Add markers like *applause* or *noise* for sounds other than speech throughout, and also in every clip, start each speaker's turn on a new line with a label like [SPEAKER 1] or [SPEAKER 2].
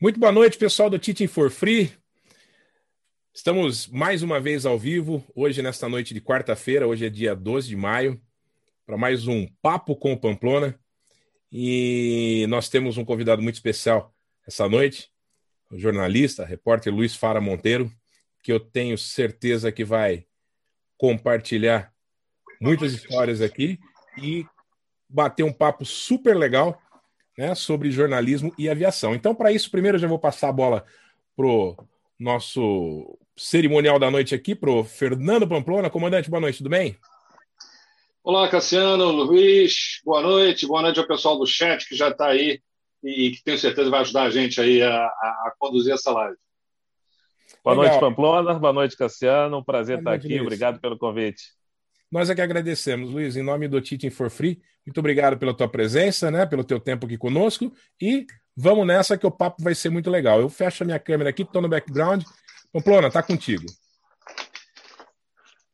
[SPEAKER 1] Muito boa noite, pessoal do Teaching for Free. Estamos mais uma vez ao vivo, hoje, nesta noite de quarta-feira, hoje é dia 12 de maio, para mais um Papo com o Pamplona. E nós temos um convidado muito especial essa noite, o jornalista, repórter Luiz Fara Monteiro, que eu tenho certeza que vai compartilhar muitas histórias aqui e bater um papo super legal né, sobre jornalismo e aviação. Então, para isso, primeiro eu já vou passar a bola pro nosso cerimonial da noite aqui, pro Fernando Pamplona. Comandante, boa noite, tudo bem?
[SPEAKER 2] Olá, Cassiano, Luiz, boa noite. Boa noite ao pessoal do chat que já está aí e que tenho certeza vai ajudar a gente aí a, a, a conduzir essa live.
[SPEAKER 3] Boa Legal. noite, Pamplona. Boa noite, Cassiano. Um prazer boa estar aqui. Luiz. Obrigado pelo convite.
[SPEAKER 1] Nós é que agradecemos, Luiz, em nome do Teaching for Free. Muito obrigado pela tua presença, né? Pelo teu tempo aqui conosco. E vamos nessa que o papo vai ser muito legal. Eu fecho a minha câmera aqui, estou no background. Pamplona, tá contigo.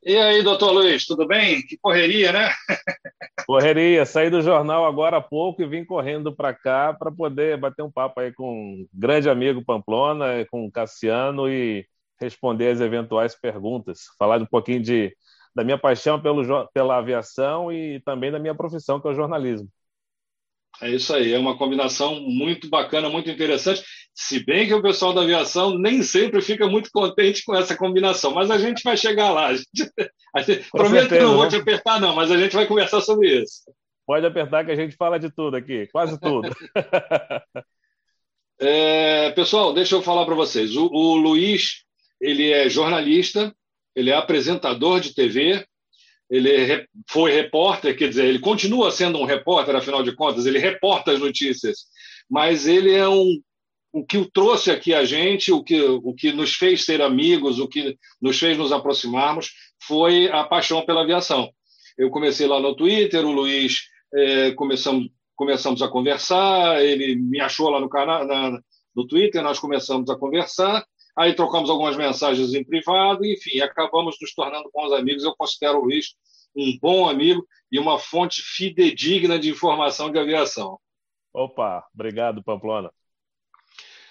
[SPEAKER 2] E aí, doutor Luiz, tudo bem? Que correria, né? *laughs*
[SPEAKER 3] Correria. Saí do jornal agora há pouco e vim correndo para cá para poder bater um papo aí com um grande amigo Pamplona, com o Cassiano e responder as eventuais perguntas. Falar um pouquinho de da minha paixão pelo, pela aviação e também da minha profissão, que é o jornalismo.
[SPEAKER 2] É isso aí, é uma combinação muito bacana, muito interessante. Se bem que o pessoal da aviação nem sempre fica muito contente com essa combinação, mas a gente vai chegar lá. *laughs* A gente, a gente, prometo certeza, que não vou te apertar, não, mas a gente vai conversar sobre isso.
[SPEAKER 3] Pode apertar que a gente fala de tudo aqui, quase tudo. *laughs* *laughs*
[SPEAKER 2] é, pessoal, deixa eu falar para vocês. O, o Luiz, ele é jornalista, ele é apresentador de TV, ele foi repórter, quer dizer, ele continua sendo um repórter, afinal de contas, ele reporta as notícias, mas ele é um o que o trouxe aqui a gente, o que, o que nos fez ser amigos, o que nos fez nos aproximarmos, foi a paixão pela aviação. Eu comecei lá no Twitter, o Luiz é, começamos, começamos a conversar, ele me achou lá no canal, na, no Twitter, nós começamos a conversar, Aí trocamos algumas mensagens em privado, enfim, acabamos nos tornando bons amigos. Eu considero o Luiz um bom amigo e uma fonte fidedigna de informação de aviação.
[SPEAKER 3] Opa, obrigado, Pamplona.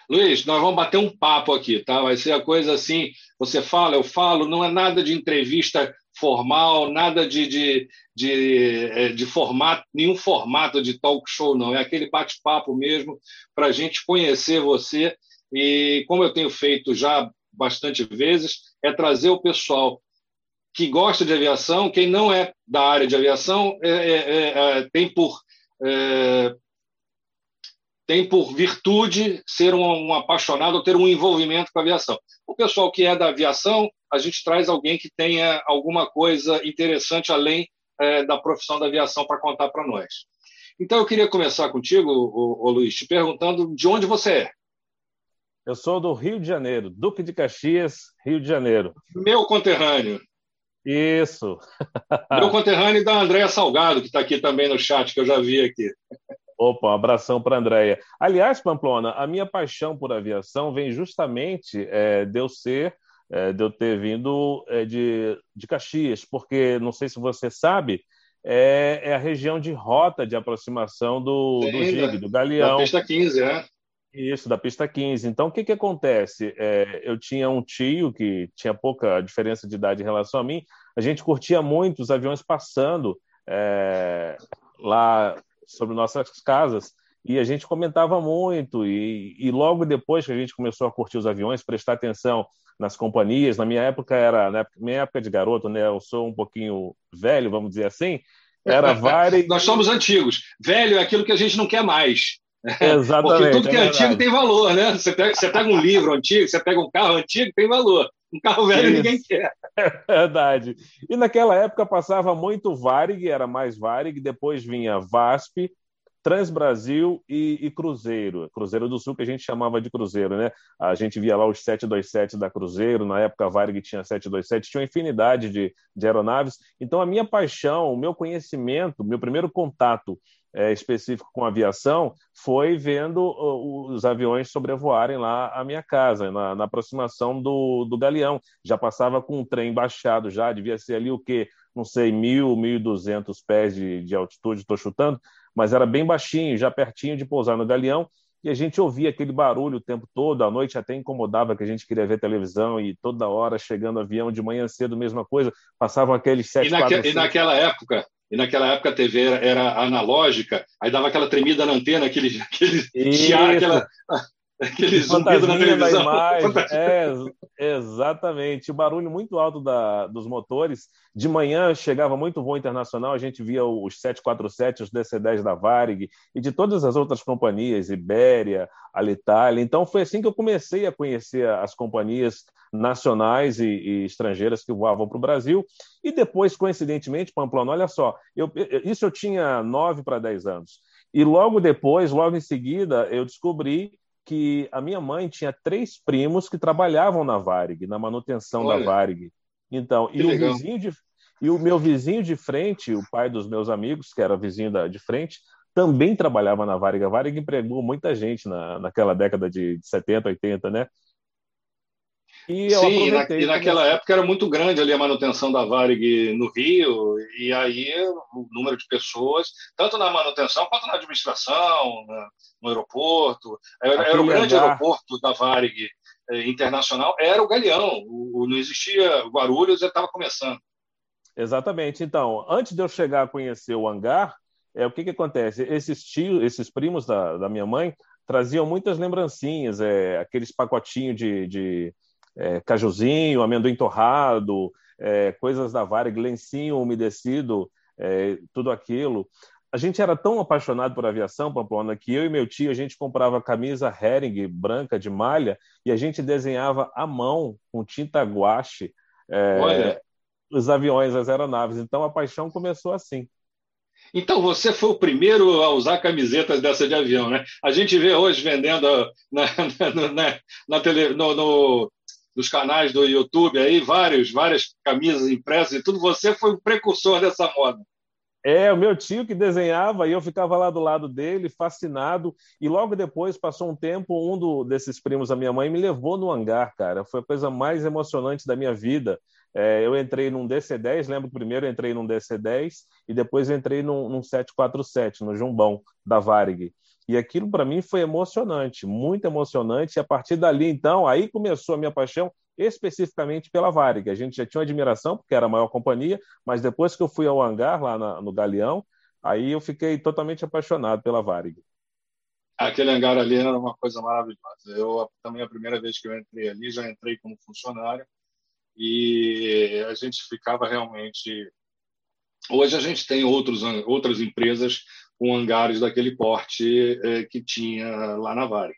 [SPEAKER 2] Luiz, nós vamos bater um papo aqui, tá? Vai ser a coisa assim: você fala, eu falo, não é nada de entrevista formal, nada de, de, de, é, de formato, nenhum formato de talk show, não. É aquele bate-papo mesmo para a gente conhecer você e como eu tenho feito já bastante vezes, é trazer o pessoal que gosta de aviação, quem não é da área de aviação, é, é, é, é tem por é, tem por virtude ser um, um, apaixonado ou ter um envolvimento com a aviação. O pessoal que é da aviação, a gente traz alguém que tenha alguma coisa interessante além é, da profissão da aviação para contar para nós. Então, eu queria começar contigo, Luiz, te perguntando de onde você é.
[SPEAKER 3] Eu sou do Rio de Janeiro, Duque de Caxias, Rio de Janeiro.
[SPEAKER 2] Meu conterrâneo.
[SPEAKER 3] Isso. *laughs*
[SPEAKER 2] Meu conterrâneo da Andréia Salgado, que está aqui também no chat, que eu já vi aqui.
[SPEAKER 3] Opa, um abração para a Andréia. Aliás, Pamplona, a minha paixão por aviação vem justamente é, de eu ser, é, de eu ter vindo é, de, de Caxias, porque não sei se você sabe, é, é, a região de rota de aproximação do, Sim, do GIG, do Galeão. Da
[SPEAKER 2] pista 15, é.
[SPEAKER 3] Isso, da pista 15. Então, o que, que acontece? É, eu tinha um tio que tinha pouca diferença de idade em relação a mim. A gente curtia muito os aviões passando é, lá sobre nossas casas e a gente comentava muito. E, e, logo depois que a gente começou a curtir os aviões, prestar atenção nas companhias, na minha época era, na minha época de garoto, né? Eu sou um pouquinho velho, vamos dizer assim. Era *laughs* várias.
[SPEAKER 2] Nós somos antigos. Velho é aquilo que a gente não quer mais.
[SPEAKER 3] Exatamente.
[SPEAKER 2] Porque tudo que é, é antigo tem valor, né? Você pega, você pega um livro antigo, você pega um carro antigo, tem valor. Um carro velho Isso. ninguém quer. *laughs*
[SPEAKER 3] É verdade. E naquela época passava muito Varig, era mais Varig, depois vinha VASP, Transbrasil e, e, Cruzeiro. Cruzeiro do Sul, que a gente chamava de Cruzeiro, né? A gente via lá os 727 da Cruzeiro, na época a Varig tinha 727, tinha uma infinidade de, de aeronaves. Então, a minha paixão, o meu conhecimento, meu primeiro contato é, específico com aviação foi vendo os aviões sobrevoarem lá a minha casa, na, na, aproximação do, do Galeão. Já passava com um trem baixado, já devia ser ali o quê? Não sei, mil, mil e duzentos pés de, de altitude, estou chutando, mas era bem baixinho, já pertinho de pousar no Galeão. e a gente ouvia aquele barulho o tempo todo, à noite até incomodava que a gente queria ver televisão e toda hora chegando avião de manhã cedo, mesma coisa, passavam aqueles sete
[SPEAKER 2] e, naque, e naquela época, e naquela época a TV era, era, analógica, aí dava aquela tremida na antena, aquele, *laughs* aquele chiar, aquela, aquele zumbido na televisão.
[SPEAKER 3] imagem. *laughs* É, exatamente. O barulho muito alto da, dos motores. De manhã chegava muito voo internacional, a gente via os 747, os DC-10 da Varig e de todas as outras companhias, Ibéria, Alitalia. Então foi assim que eu comecei a conhecer as companhias nacionais e, e estrangeiras que voavam para o Brasil. E depois, coincidentemente, Pamplona, olha só, eu, isso eu tinha 9 para 10 anos. E logo depois, logo em seguida, eu descobri que a minha mãe tinha três primos que trabalhavam na Varig, na manutenção Olha, da Varig. Então, e o vizinho de e o meu vizinho de frente, o pai dos meus amigos, que era vizinho da, de frente, também trabalhava na Varig. A Varig empregou muita gente na, naquela década de 70, 80, né?
[SPEAKER 2] E Sim, na, e naquela época era muito grande ali a manutenção da Varig no Rio, e aí o número de pessoas, tanto na manutenção quanto na administração, na, no aeroporto, era, era o grande andar. aeroporto da Varig eh, internacional, era o Galeão, o, o não existia Guarulhos, já estava começando.
[SPEAKER 3] Exatamente. Então, antes de eu chegar a conhecer o hangar, é, o que, que acontece? Esses tios, esses primos da, da minha mãe traziam muitas lembrancinhas, é, aqueles pacotinhos de, de é, cajuzinho, amendoim torrado, é, coisas da Varig, lencinho umedecido, é, tudo aquilo. A gente era tão apaixonado por aviação, Pamplona, que eu e meu tio, a gente comprava camisa Hering branca de malha e a gente desenhava à mão, com tinta guache, é, os aviões, as aeronaves. Então a paixão começou assim.
[SPEAKER 2] Então você foi o primeiro a usar camisetas dessa de avião, né? A gente vê hoje vendendo na, *laughs* na, na, na tele, no, no, nos canais do YouTube aí, vários, várias camisas impressas e tudo. Você foi o precursor dessa moda.
[SPEAKER 3] É, o meu tio que desenhava e eu ficava lá do lado dele, fascinado. E logo depois, passou um tempo, um do, desses primos da minha mãe me levou no hangar, cara. Foi a coisa mais emocionante da minha vida. É, eu entrei num DC-10, lembro que primeiro entrei num DC-10 e depois entrei num, num 747, no Jumbão, da Varig. E aquilo para mim foi emocionante, muito emocionante. E a partir dali, então, aí começou a minha paixão especificamente pela Varig. A gente já tinha uma admiração, porque era a maior companhia, mas depois que eu fui ao hangar, lá na, no Galeão, aí eu fiquei totalmente apaixonado pela Varig.
[SPEAKER 2] Aquele hangar ali era uma coisa maravilhosa. Eu também a primeira vez que eu entrei ali, já entrei como funcionário e a gente ficava realmente. Hoje a gente tem outros, outras empresas com hangares daquele porte eh, que tinha lá na Varig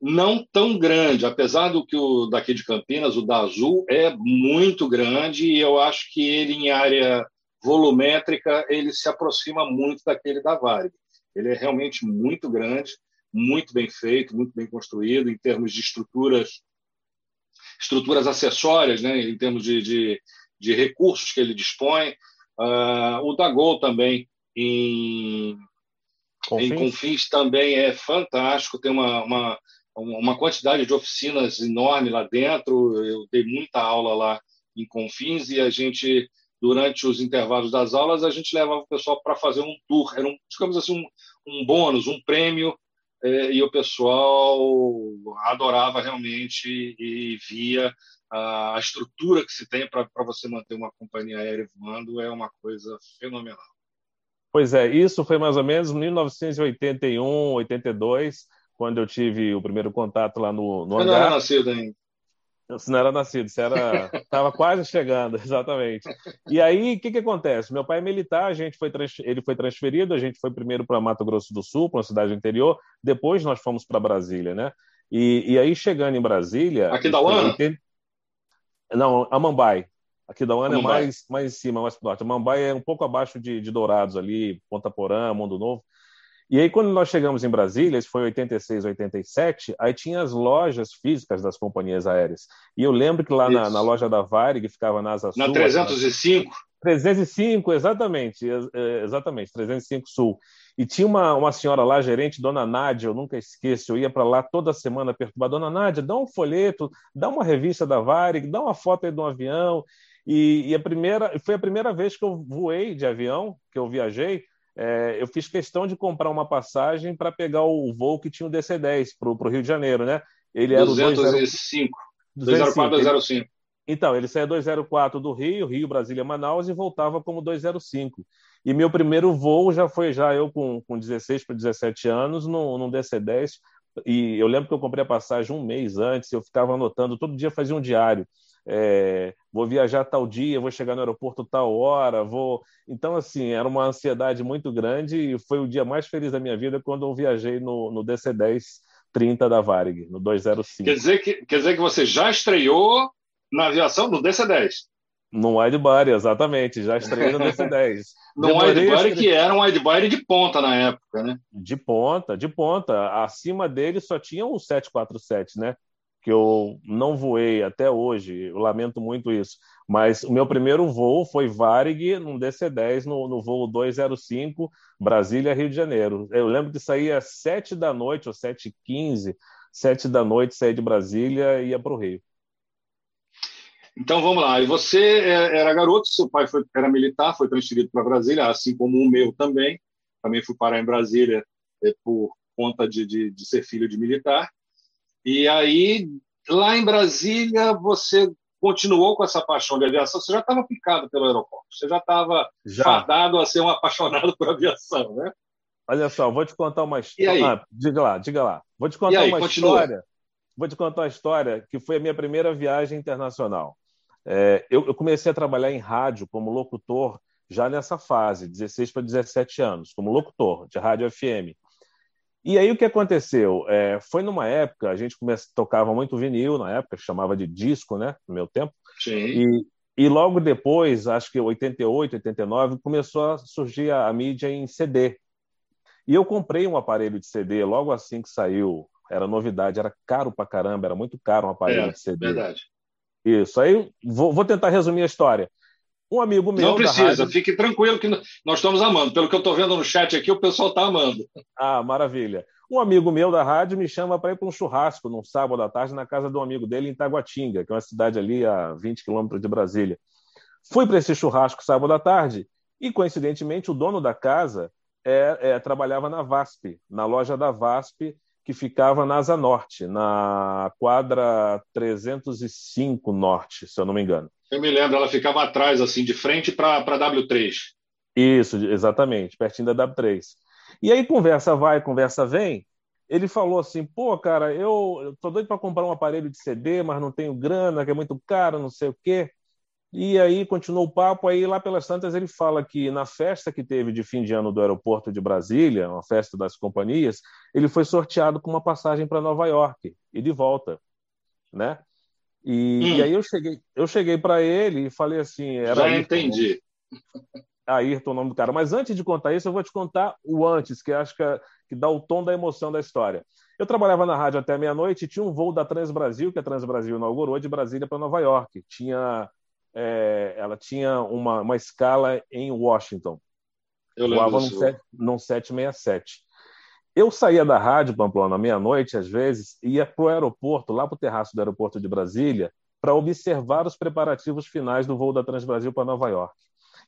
[SPEAKER 2] não tão grande, apesar do que o daqui de Campinas, o da Azul, é muito grande e eu acho que ele, em área volumétrica, ele se aproxima muito daquele da Varig. Ele é realmente muito grande, muito bem feito, muito bem construído em termos de estruturas estruturas acessórias, né, em termos de, de, de recursos que ele dispõe. Uh, o da Gol também, em Confins. em Confins, também é fantástico, tem uma, uma uma quantidade de oficinas enorme lá dentro. Eu dei muita aula lá em Confins e a gente, durante os intervalos das aulas, a gente levava o pessoal para fazer um tour. Era, um, digamos assim, um, um bônus, um prêmio, eh, e o pessoal adorava realmente e via a, a estrutura que se tem para você manter uma companhia aérea voando é uma coisa fenomenal.
[SPEAKER 3] Pois é, isso foi mais ou menos 1981, 82 quando eu tive o primeiro contato lá no, no
[SPEAKER 2] hangar. Você não era nascido ainda.
[SPEAKER 3] Você não era nascido, você era *laughs* estava quase chegando, *laughs* exatamente. E aí, o que, que acontece? Meu pai é militar, a gente foi ele foi transferido, a gente foi primeiro para Mato Grosso do Sul, para uma cidade interior, depois nós fomos para Brasília, né? E, e aí, chegando em Brasília...
[SPEAKER 2] Aqui da UAN?
[SPEAKER 3] Não, Amambai. Aqui da UAN é mais, mais em cima, mais pro norte. Amambai é um pouco abaixo de, de Dourados ali, Ponta Porã, Mundo Novo. E aí, quando nós chegamos em Brasília, isso foi 86, 87, aí tinha as lojas físicas das companhias aéreas. E eu lembro que lá na, na, loja da Varig, que ficava na Asa
[SPEAKER 2] Sul... Na 305?
[SPEAKER 3] 305, exatamente, exatamente, 305 Sul. E tinha uma, uma senhora lá, gerente, Dona Nádia, eu nunca esqueço, eu ia para lá toda semana perturbar. Dona Nádia, dá um folheto, dá uma revista da Varig, dá uma foto aí de um avião. E, e a primeira, foi a primeira vez que eu voei de avião, que eu viajei, é, eu fiz questão de comprar uma passagem para pegar o voo que tinha o DC-10 para o Rio de Janeiro, né?
[SPEAKER 2] Ele era 205. 204 205.
[SPEAKER 3] Então, ele saía 204 do Rio, Rio, Brasília, Manaus, e voltava como 205. E meu primeiro voo já foi já eu com, com 16 para 17 anos, num, num DC-10. E eu lembro que eu comprei a passagem um mês antes, eu ficava anotando, todo dia fazia um diário. É, vou viajar tal dia, vou chegar no aeroporto tal hora, vou. Então, assim, era uma ansiedade muito grande e foi o dia mais feliz da minha vida quando eu viajei no, no DC-10 30 da Varig, no 205.
[SPEAKER 2] Quer dizer, que, quer dizer que você já estreou na aviação do DC-10?
[SPEAKER 3] No widebody, exatamente, já estreei no DC-10. *laughs*
[SPEAKER 2] no widebody que era um widebody de ponta na época, né?
[SPEAKER 3] De ponta, de ponta. Acima dele só tinha o 747, né? Que eu não voei até hoje, eu lamento muito isso, mas o meu primeiro voo foi Varig num DC-10 no, no voo 205 Brasília-Rio de Janeiro. Eu lembro que saía às 7 da noite, ou 7h15, 7 da noite, saía de Brasília e ia para o Rio.
[SPEAKER 2] Então vamos lá. E você é, era garoto, seu pai foi, era militar, foi transferido para Brasília, assim como o meu também. Também fui parar em Brasília é, por conta de, de, de ser filho de militar. E aí, lá em Brasília, você continuou com essa paixão de aviação? Você já estava picado pelo aeroporto, você já estava fadado a ser um apaixonado por aviação, né?
[SPEAKER 3] Olha só, vou te contar uma história. Ah, diga lá, diga lá. Vou te contar
[SPEAKER 2] aí,
[SPEAKER 3] uma
[SPEAKER 2] continua.
[SPEAKER 3] história. Vou te contar uma história que foi a minha primeira viagem internacional. É, eu, eu, comecei a trabalhar em rádio como locutor já nessa fase, 16 para 17 anos, como locutor de rádio FM. E aí o que aconteceu? É, foi numa época, a gente começa, tocava muito vinil, na época, chamava de disco, né? No meu tempo.
[SPEAKER 2] Sim.
[SPEAKER 3] E, e logo depois, acho que 88, 89, começou a surgir a, a mídia em CD. E eu comprei um aparelho de CD logo assim que saiu. Era novidade, era caro pra caramba, era muito caro um aparelho
[SPEAKER 2] é,
[SPEAKER 3] de CD.
[SPEAKER 2] Verdade.
[SPEAKER 3] Isso. Aí vou, vou tentar resumir a história. Um amigo meu.
[SPEAKER 2] Não precisa,
[SPEAKER 3] rádio...
[SPEAKER 2] fique tranquilo que nós estamos amando. Pelo que eu estou vendo no chat aqui, o pessoal está amando.
[SPEAKER 3] Ah, maravilha. Um amigo meu da rádio me chama para ir para um churrasco num sábado à tarde na casa de um amigo dele em Taguatinga, que é uma cidade ali a 20 quilômetros de Brasília. Fui para esse churrasco sábado à tarde e, coincidentemente, o dono da casa é, é, trabalhava na VASP, na loja da VASP, que ficava na Asa Norte, na quadra 305 Norte, se eu não me engano.
[SPEAKER 2] Eu me lembro, ela ficava atrás, assim, de frente para a W3.
[SPEAKER 3] Isso, exatamente, pertinho da W3. E aí, conversa vai, conversa vem. Ele falou assim: pô, cara, eu, eu tô doido para comprar um aparelho de CD, mas não tenho grana, que é muito caro, não sei o quê. E aí continuou o papo, aí lá pelas tantas ele fala que na festa que teve de fim de ano do aeroporto de Brasília, uma festa das companhias, ele foi sorteado com uma passagem para Nova York e de volta, né? E, hum. e aí eu cheguei, eu cheguei para ele e falei assim, era
[SPEAKER 2] Já entendi. *laughs*
[SPEAKER 3] Ayrton, o nome do cara. Mas antes de contar isso, eu vou te contar o antes, que acho que, é, que dá o tom da emoção da história. Eu trabalhava na rádio até meia-noite e tinha um voo da Transbrasil, que a Transbrasil inaugurou, de Brasília para Nova York. Tinha, é, ela tinha uma, uma escala em Washington.
[SPEAKER 2] Eu lembro Voava
[SPEAKER 3] num, 767. Eu saía da rádio, Pamplona, meia-noite, às vezes, ia para o aeroporto, lá para o terraço do aeroporto de Brasília, para observar os preparativos finais do voo da Transbrasil para Nova York.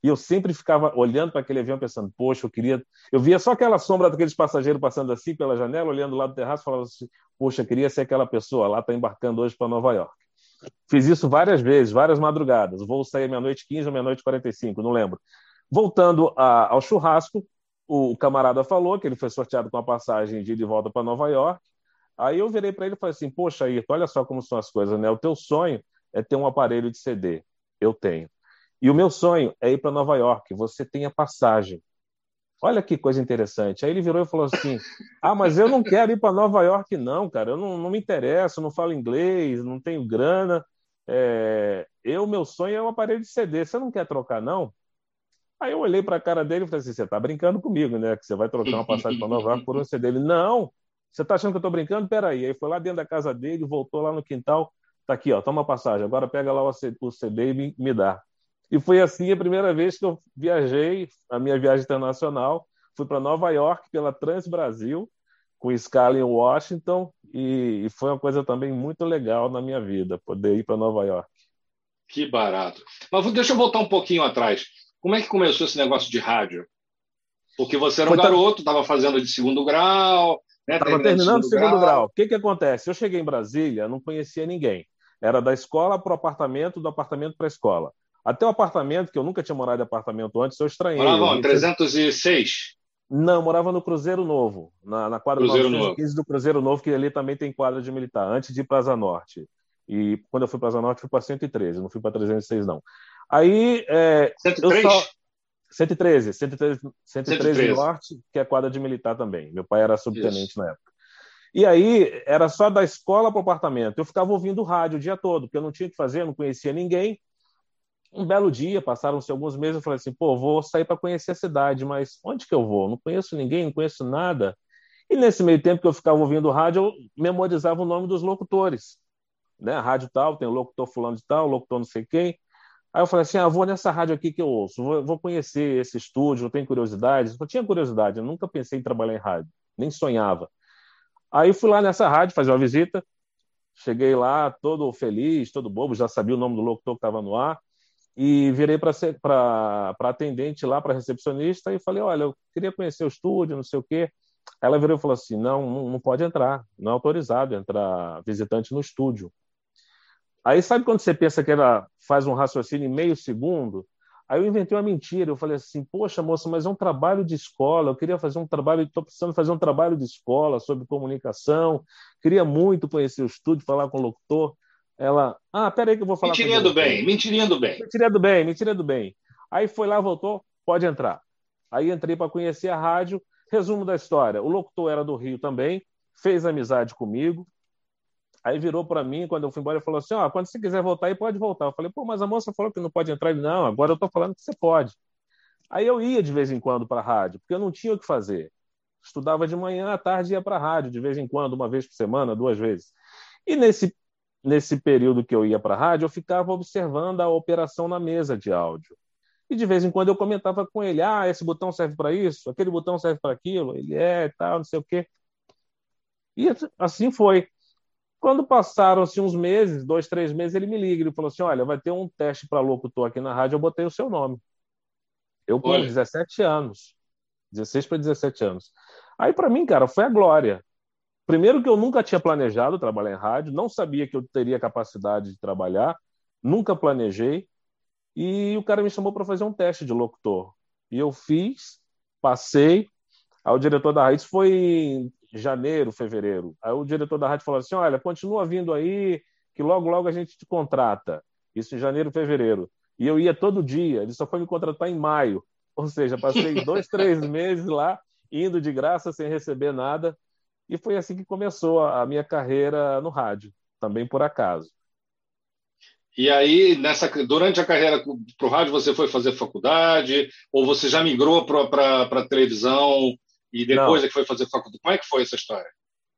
[SPEAKER 3] E eu sempre ficava olhando para aquele avião pensando, poxa, eu queria. Eu via só aquela sombra daqueles passageiros passando assim pela janela, olhando lá do terraço, falava assim, poxa, eu queria ser aquela pessoa lá, está embarcando hoje para Nova York. Fiz isso várias vezes, várias madrugadas. O voo saía meia-noite 15 ou meia-noite 45, não lembro. Voltando a, ao churrasco, o camarada falou que ele foi sorteado com a passagem de ir de volta para Nova York. Aí eu virei para ele e falei assim: Poxa, Ayrton, olha só como são as coisas, né? O teu sonho é ter um aparelho de CD. Eu tenho. E o meu sonho é ir para Nova York. Você tem a passagem. Olha que coisa interessante. Aí ele virou e falou assim: *laughs* Ah, mas eu não quero ir para Nova York, não, cara. Eu não, não me interesso, não falo inglês, não tenho grana. É... Eu, meu sonho é um aparelho de CD. Você não quer trocar, não? Aí eu olhei para a cara dele e falei assim: você está brincando comigo, né? Que você vai trocar uma passagem para Nova York por um CD. Ele, não, você está achando que eu estou brincando? Peraí. Aí foi lá dentro da casa dele, voltou lá no quintal, tá aqui, ó, toma passagem. Agora pega lá o CD e me, me dá. E foi assim a primeira vez que eu viajei, a minha viagem internacional. Fui para Nova York pela Trans Brasil, com escala em Washington, e, e foi uma coisa também muito legal na minha vida, poder ir para Nova York.
[SPEAKER 2] Que barato. Mas deixa eu voltar um pouquinho atrás. Como é que começou esse negócio de rádio? Porque você era um Foi garoto, estava fazendo de segundo grau.
[SPEAKER 3] Estava né, terminando o segundo grau. grau. O que, que acontece? Eu cheguei em Brasília, não conhecia ninguém. Era da escola para o apartamento, do apartamento para a escola. Até o apartamento, que eu nunca tinha morado em apartamento antes, eu estranhei.
[SPEAKER 2] Morava em 306?
[SPEAKER 3] Não, morava no Cruzeiro Novo, na, na quadra Cruzeiro 915 do Cruzeiro Novo, que ali também tem quadra de militar, antes de ir para Asa Norte. E quando eu fui para Asa Norte, fui para 113, não fui para 306, não. Aí. É,
[SPEAKER 2] 103? Eu só...
[SPEAKER 3] 113, 113, 113, 113 Norte, que é quadra de militar também. Meu pai era subtenente Isso. na época. E aí, era só da escola para o apartamento. Eu ficava ouvindo rádio o dia todo, porque eu não tinha o que fazer, não conhecia ninguém. Um belo dia, passaram-se alguns meses, eu falei assim: pô, vou sair para conhecer a cidade, mas onde que eu vou? Não conheço ninguém, não conheço nada. E nesse meio tempo que eu ficava ouvindo rádio, eu memorizava o nome dos locutores. Né? Rádio tal, tem o locutor fulano de tal, locutor não sei quem. Aí eu falei assim: ah, vou nessa rádio aqui que eu ouço, vou, vou conhecer esse estúdio, eu tenho curiosidade. Eu tinha curiosidade, eu nunca pensei em trabalhar em rádio, nem sonhava. Aí fui lá nessa rádio fazer uma visita, cheguei lá todo feliz, todo bobo, já sabia o nome do locutor que estava no ar e virei para atendente lá, para recepcionista, e falei: Olha, eu queria conhecer o estúdio, não sei o quê. Ela virou e falou assim: Não, não pode entrar, não é autorizado entrar visitante no estúdio. Aí sabe quando você pensa que ela faz um raciocínio em meio segundo? Aí eu inventei uma mentira. Eu falei assim: Poxa, moça, mas é um trabalho de escola. Eu queria fazer um trabalho, estou precisando fazer um trabalho de escola sobre comunicação. Queria muito conhecer o estúdio, falar com o locutor. Ela, ah, peraí que eu vou falar
[SPEAKER 2] Mentirinha do bem, mentirinha do bem.
[SPEAKER 3] Mentirinha do bem, mentirinha do bem. Aí foi lá, voltou, pode entrar. Aí entrei para conhecer a rádio. Resumo da história: o locutor era do Rio também, fez amizade comigo. Aí virou para mim, quando eu fui embora, e falou assim: Ó, quando você quiser voltar aí, pode voltar. Eu falei: pô, mas a moça falou que não pode entrar. Ele, não, agora eu estou falando que você pode. Aí eu ia de vez em quando para a rádio, porque eu não tinha o que fazer. Estudava de manhã, à tarde ia para a rádio, de vez em quando, uma vez por semana, duas vezes. E nesse nesse período que eu ia para a rádio, eu ficava observando a operação na mesa de áudio. E de vez em quando eu comentava com ele: ah, esse botão serve para isso, aquele botão serve para aquilo. Ele é, tal, não sei o quê. E assim foi. Quando passaram-se uns meses, dois, três meses, ele me liga e falou assim: Olha, vai ter um teste para locutor aqui na rádio, eu botei o seu nome. Eu com 17 anos, 16 para 17 anos. Aí, para mim, cara, foi a glória. Primeiro que eu nunca tinha planejado trabalhar em rádio, não sabia que eu teria capacidade de trabalhar, nunca planejei. E o cara me chamou para fazer um teste de locutor. E eu fiz, passei. Aí o diretor da rádio foi janeiro, fevereiro. Aí o diretor da rádio falou assim: "Olha, continua vindo aí, que logo logo a gente te contrata". Isso em janeiro, fevereiro. E eu ia todo dia. Ele só foi me contratar em maio. Ou seja, passei *laughs* dois, três meses lá, indo de graça, sem receber nada. E foi assim que começou a minha carreira no rádio, também por acaso.
[SPEAKER 2] E aí, nessa, durante a carreira para o rádio, você foi fazer faculdade? Ou você já migrou para a televisão e depois é que foi fazer faculdade? Como é que foi essa história?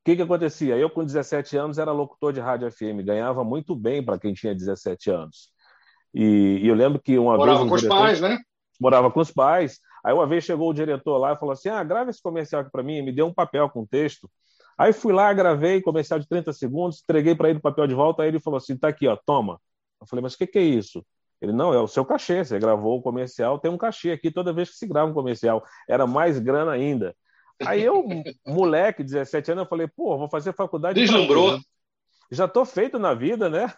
[SPEAKER 3] O que, que acontecia? Eu, com 17 anos, era locutor de rádio FM, ganhava muito bem para quem tinha 17 anos. E, e, eu lembro que uma
[SPEAKER 2] Morava
[SPEAKER 3] vez.
[SPEAKER 2] Morava com diretor... os pais, né?
[SPEAKER 3] Morava com os pais. Aí uma vez chegou o diretor lá e falou assim: ah, grava esse comercial aqui para mim, me deu um papel com texto. Aí fui lá, gravei comercial de 30 segundos, entreguei para ele o papel de volta, aí ele falou assim: tá aqui, ó, toma. Eu falei, mas o que, que é isso? Ele, não, é o seu cachê, você gravou o comercial, tem um cachê aqui toda vez que se grava um comercial. Era mais grana ainda. Aí eu, *laughs* moleque, 17 anos, eu falei, pô, vou fazer faculdade.
[SPEAKER 2] Deslumbrou.
[SPEAKER 3] Já tô feito na vida, né?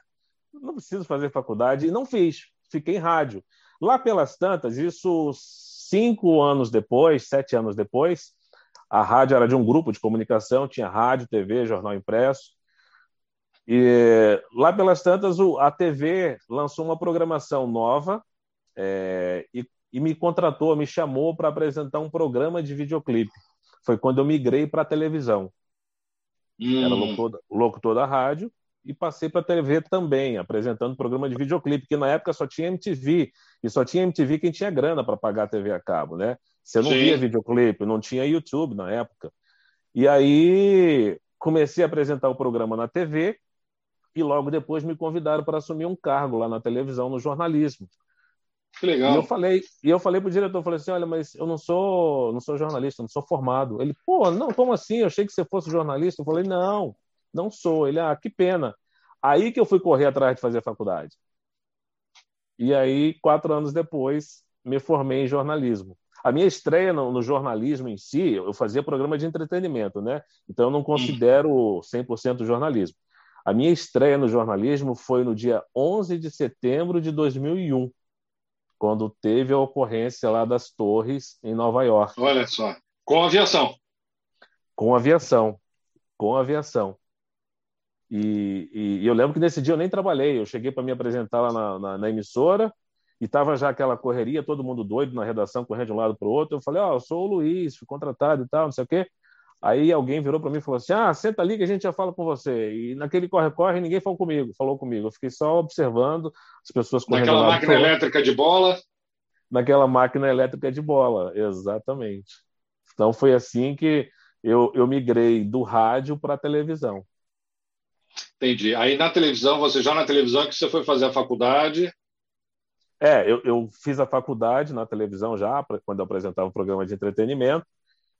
[SPEAKER 3] Não preciso fazer faculdade. E não fiz, fiquei em rádio. Lá pelas tantas, isso cinco anos depois, sete anos depois, a rádio era de um grupo de comunicação, tinha rádio, TV, jornal impresso. E lá pelas tantas, a TV lançou uma programação nova é, e, e, me contratou, me chamou para apresentar um programa de videoclipe. Foi quando eu migrei para a televisão. Hum. Era locutor, locutor da rádio e passei para a TV também, apresentando programa de videoclipe, que na época só tinha MTV, e só tinha MTV quem tinha grana para pagar a TV a cabo, né? Você não Sim. via videoclipe, não tinha YouTube na época. E aí comecei a apresentar o programa na TV e logo depois me convidaram para assumir um cargo lá na televisão, no jornalismo.
[SPEAKER 2] Que legal.
[SPEAKER 3] E eu falei, e eu falei pro diretor, falei assim, olha, mas eu não sou, não sou jornalista, não sou formado. Ele, pô, não, como assim? Eu achei que você fosse jornalista. Eu falei, não, não sou. Ele, ah, que pena. Aí que eu fui correr atrás de fazer faculdade. E aí, quatro anos depois, me formei em jornalismo. A minha estreia no, no, jornalismo em si, eu fazia programa de entretenimento, né? Então eu não considero 100% jornalismo. A minha estreia no jornalismo foi no dia 11 de setembro de 2001, quando teve a ocorrência lá das torres em Nova York.
[SPEAKER 2] Olha só, com aviação.
[SPEAKER 3] Com aviação, com aviação. E, e, e eu lembro que nesse dia eu nem trabalhei, eu cheguei para me apresentar lá na, na, na emissora, e estava já aquela correria, todo mundo doido na redação, correndo de um lado para o outro. Eu falei, ó, oh, eu sou o Luiz, fui contratado e tal, não sei o quê. Aí alguém virou para mim e falou assim: ah, senta ali que a gente já fala com você. E naquele corre-corre ninguém falou comigo, falou comigo. Eu fiquei só observando as pessoas
[SPEAKER 2] correndo. Naquela máquina elétrica de bola?
[SPEAKER 3] Naquela máquina elétrica de bola, exatamente. Então foi assim que eu, eu migrei do rádio para a televisão.
[SPEAKER 2] Entendi. Aí na televisão, você já na televisão que você foi fazer a faculdade?
[SPEAKER 3] É, eu, eu fiz a faculdade na televisão já, quando eu apresentava um programa de entretenimento,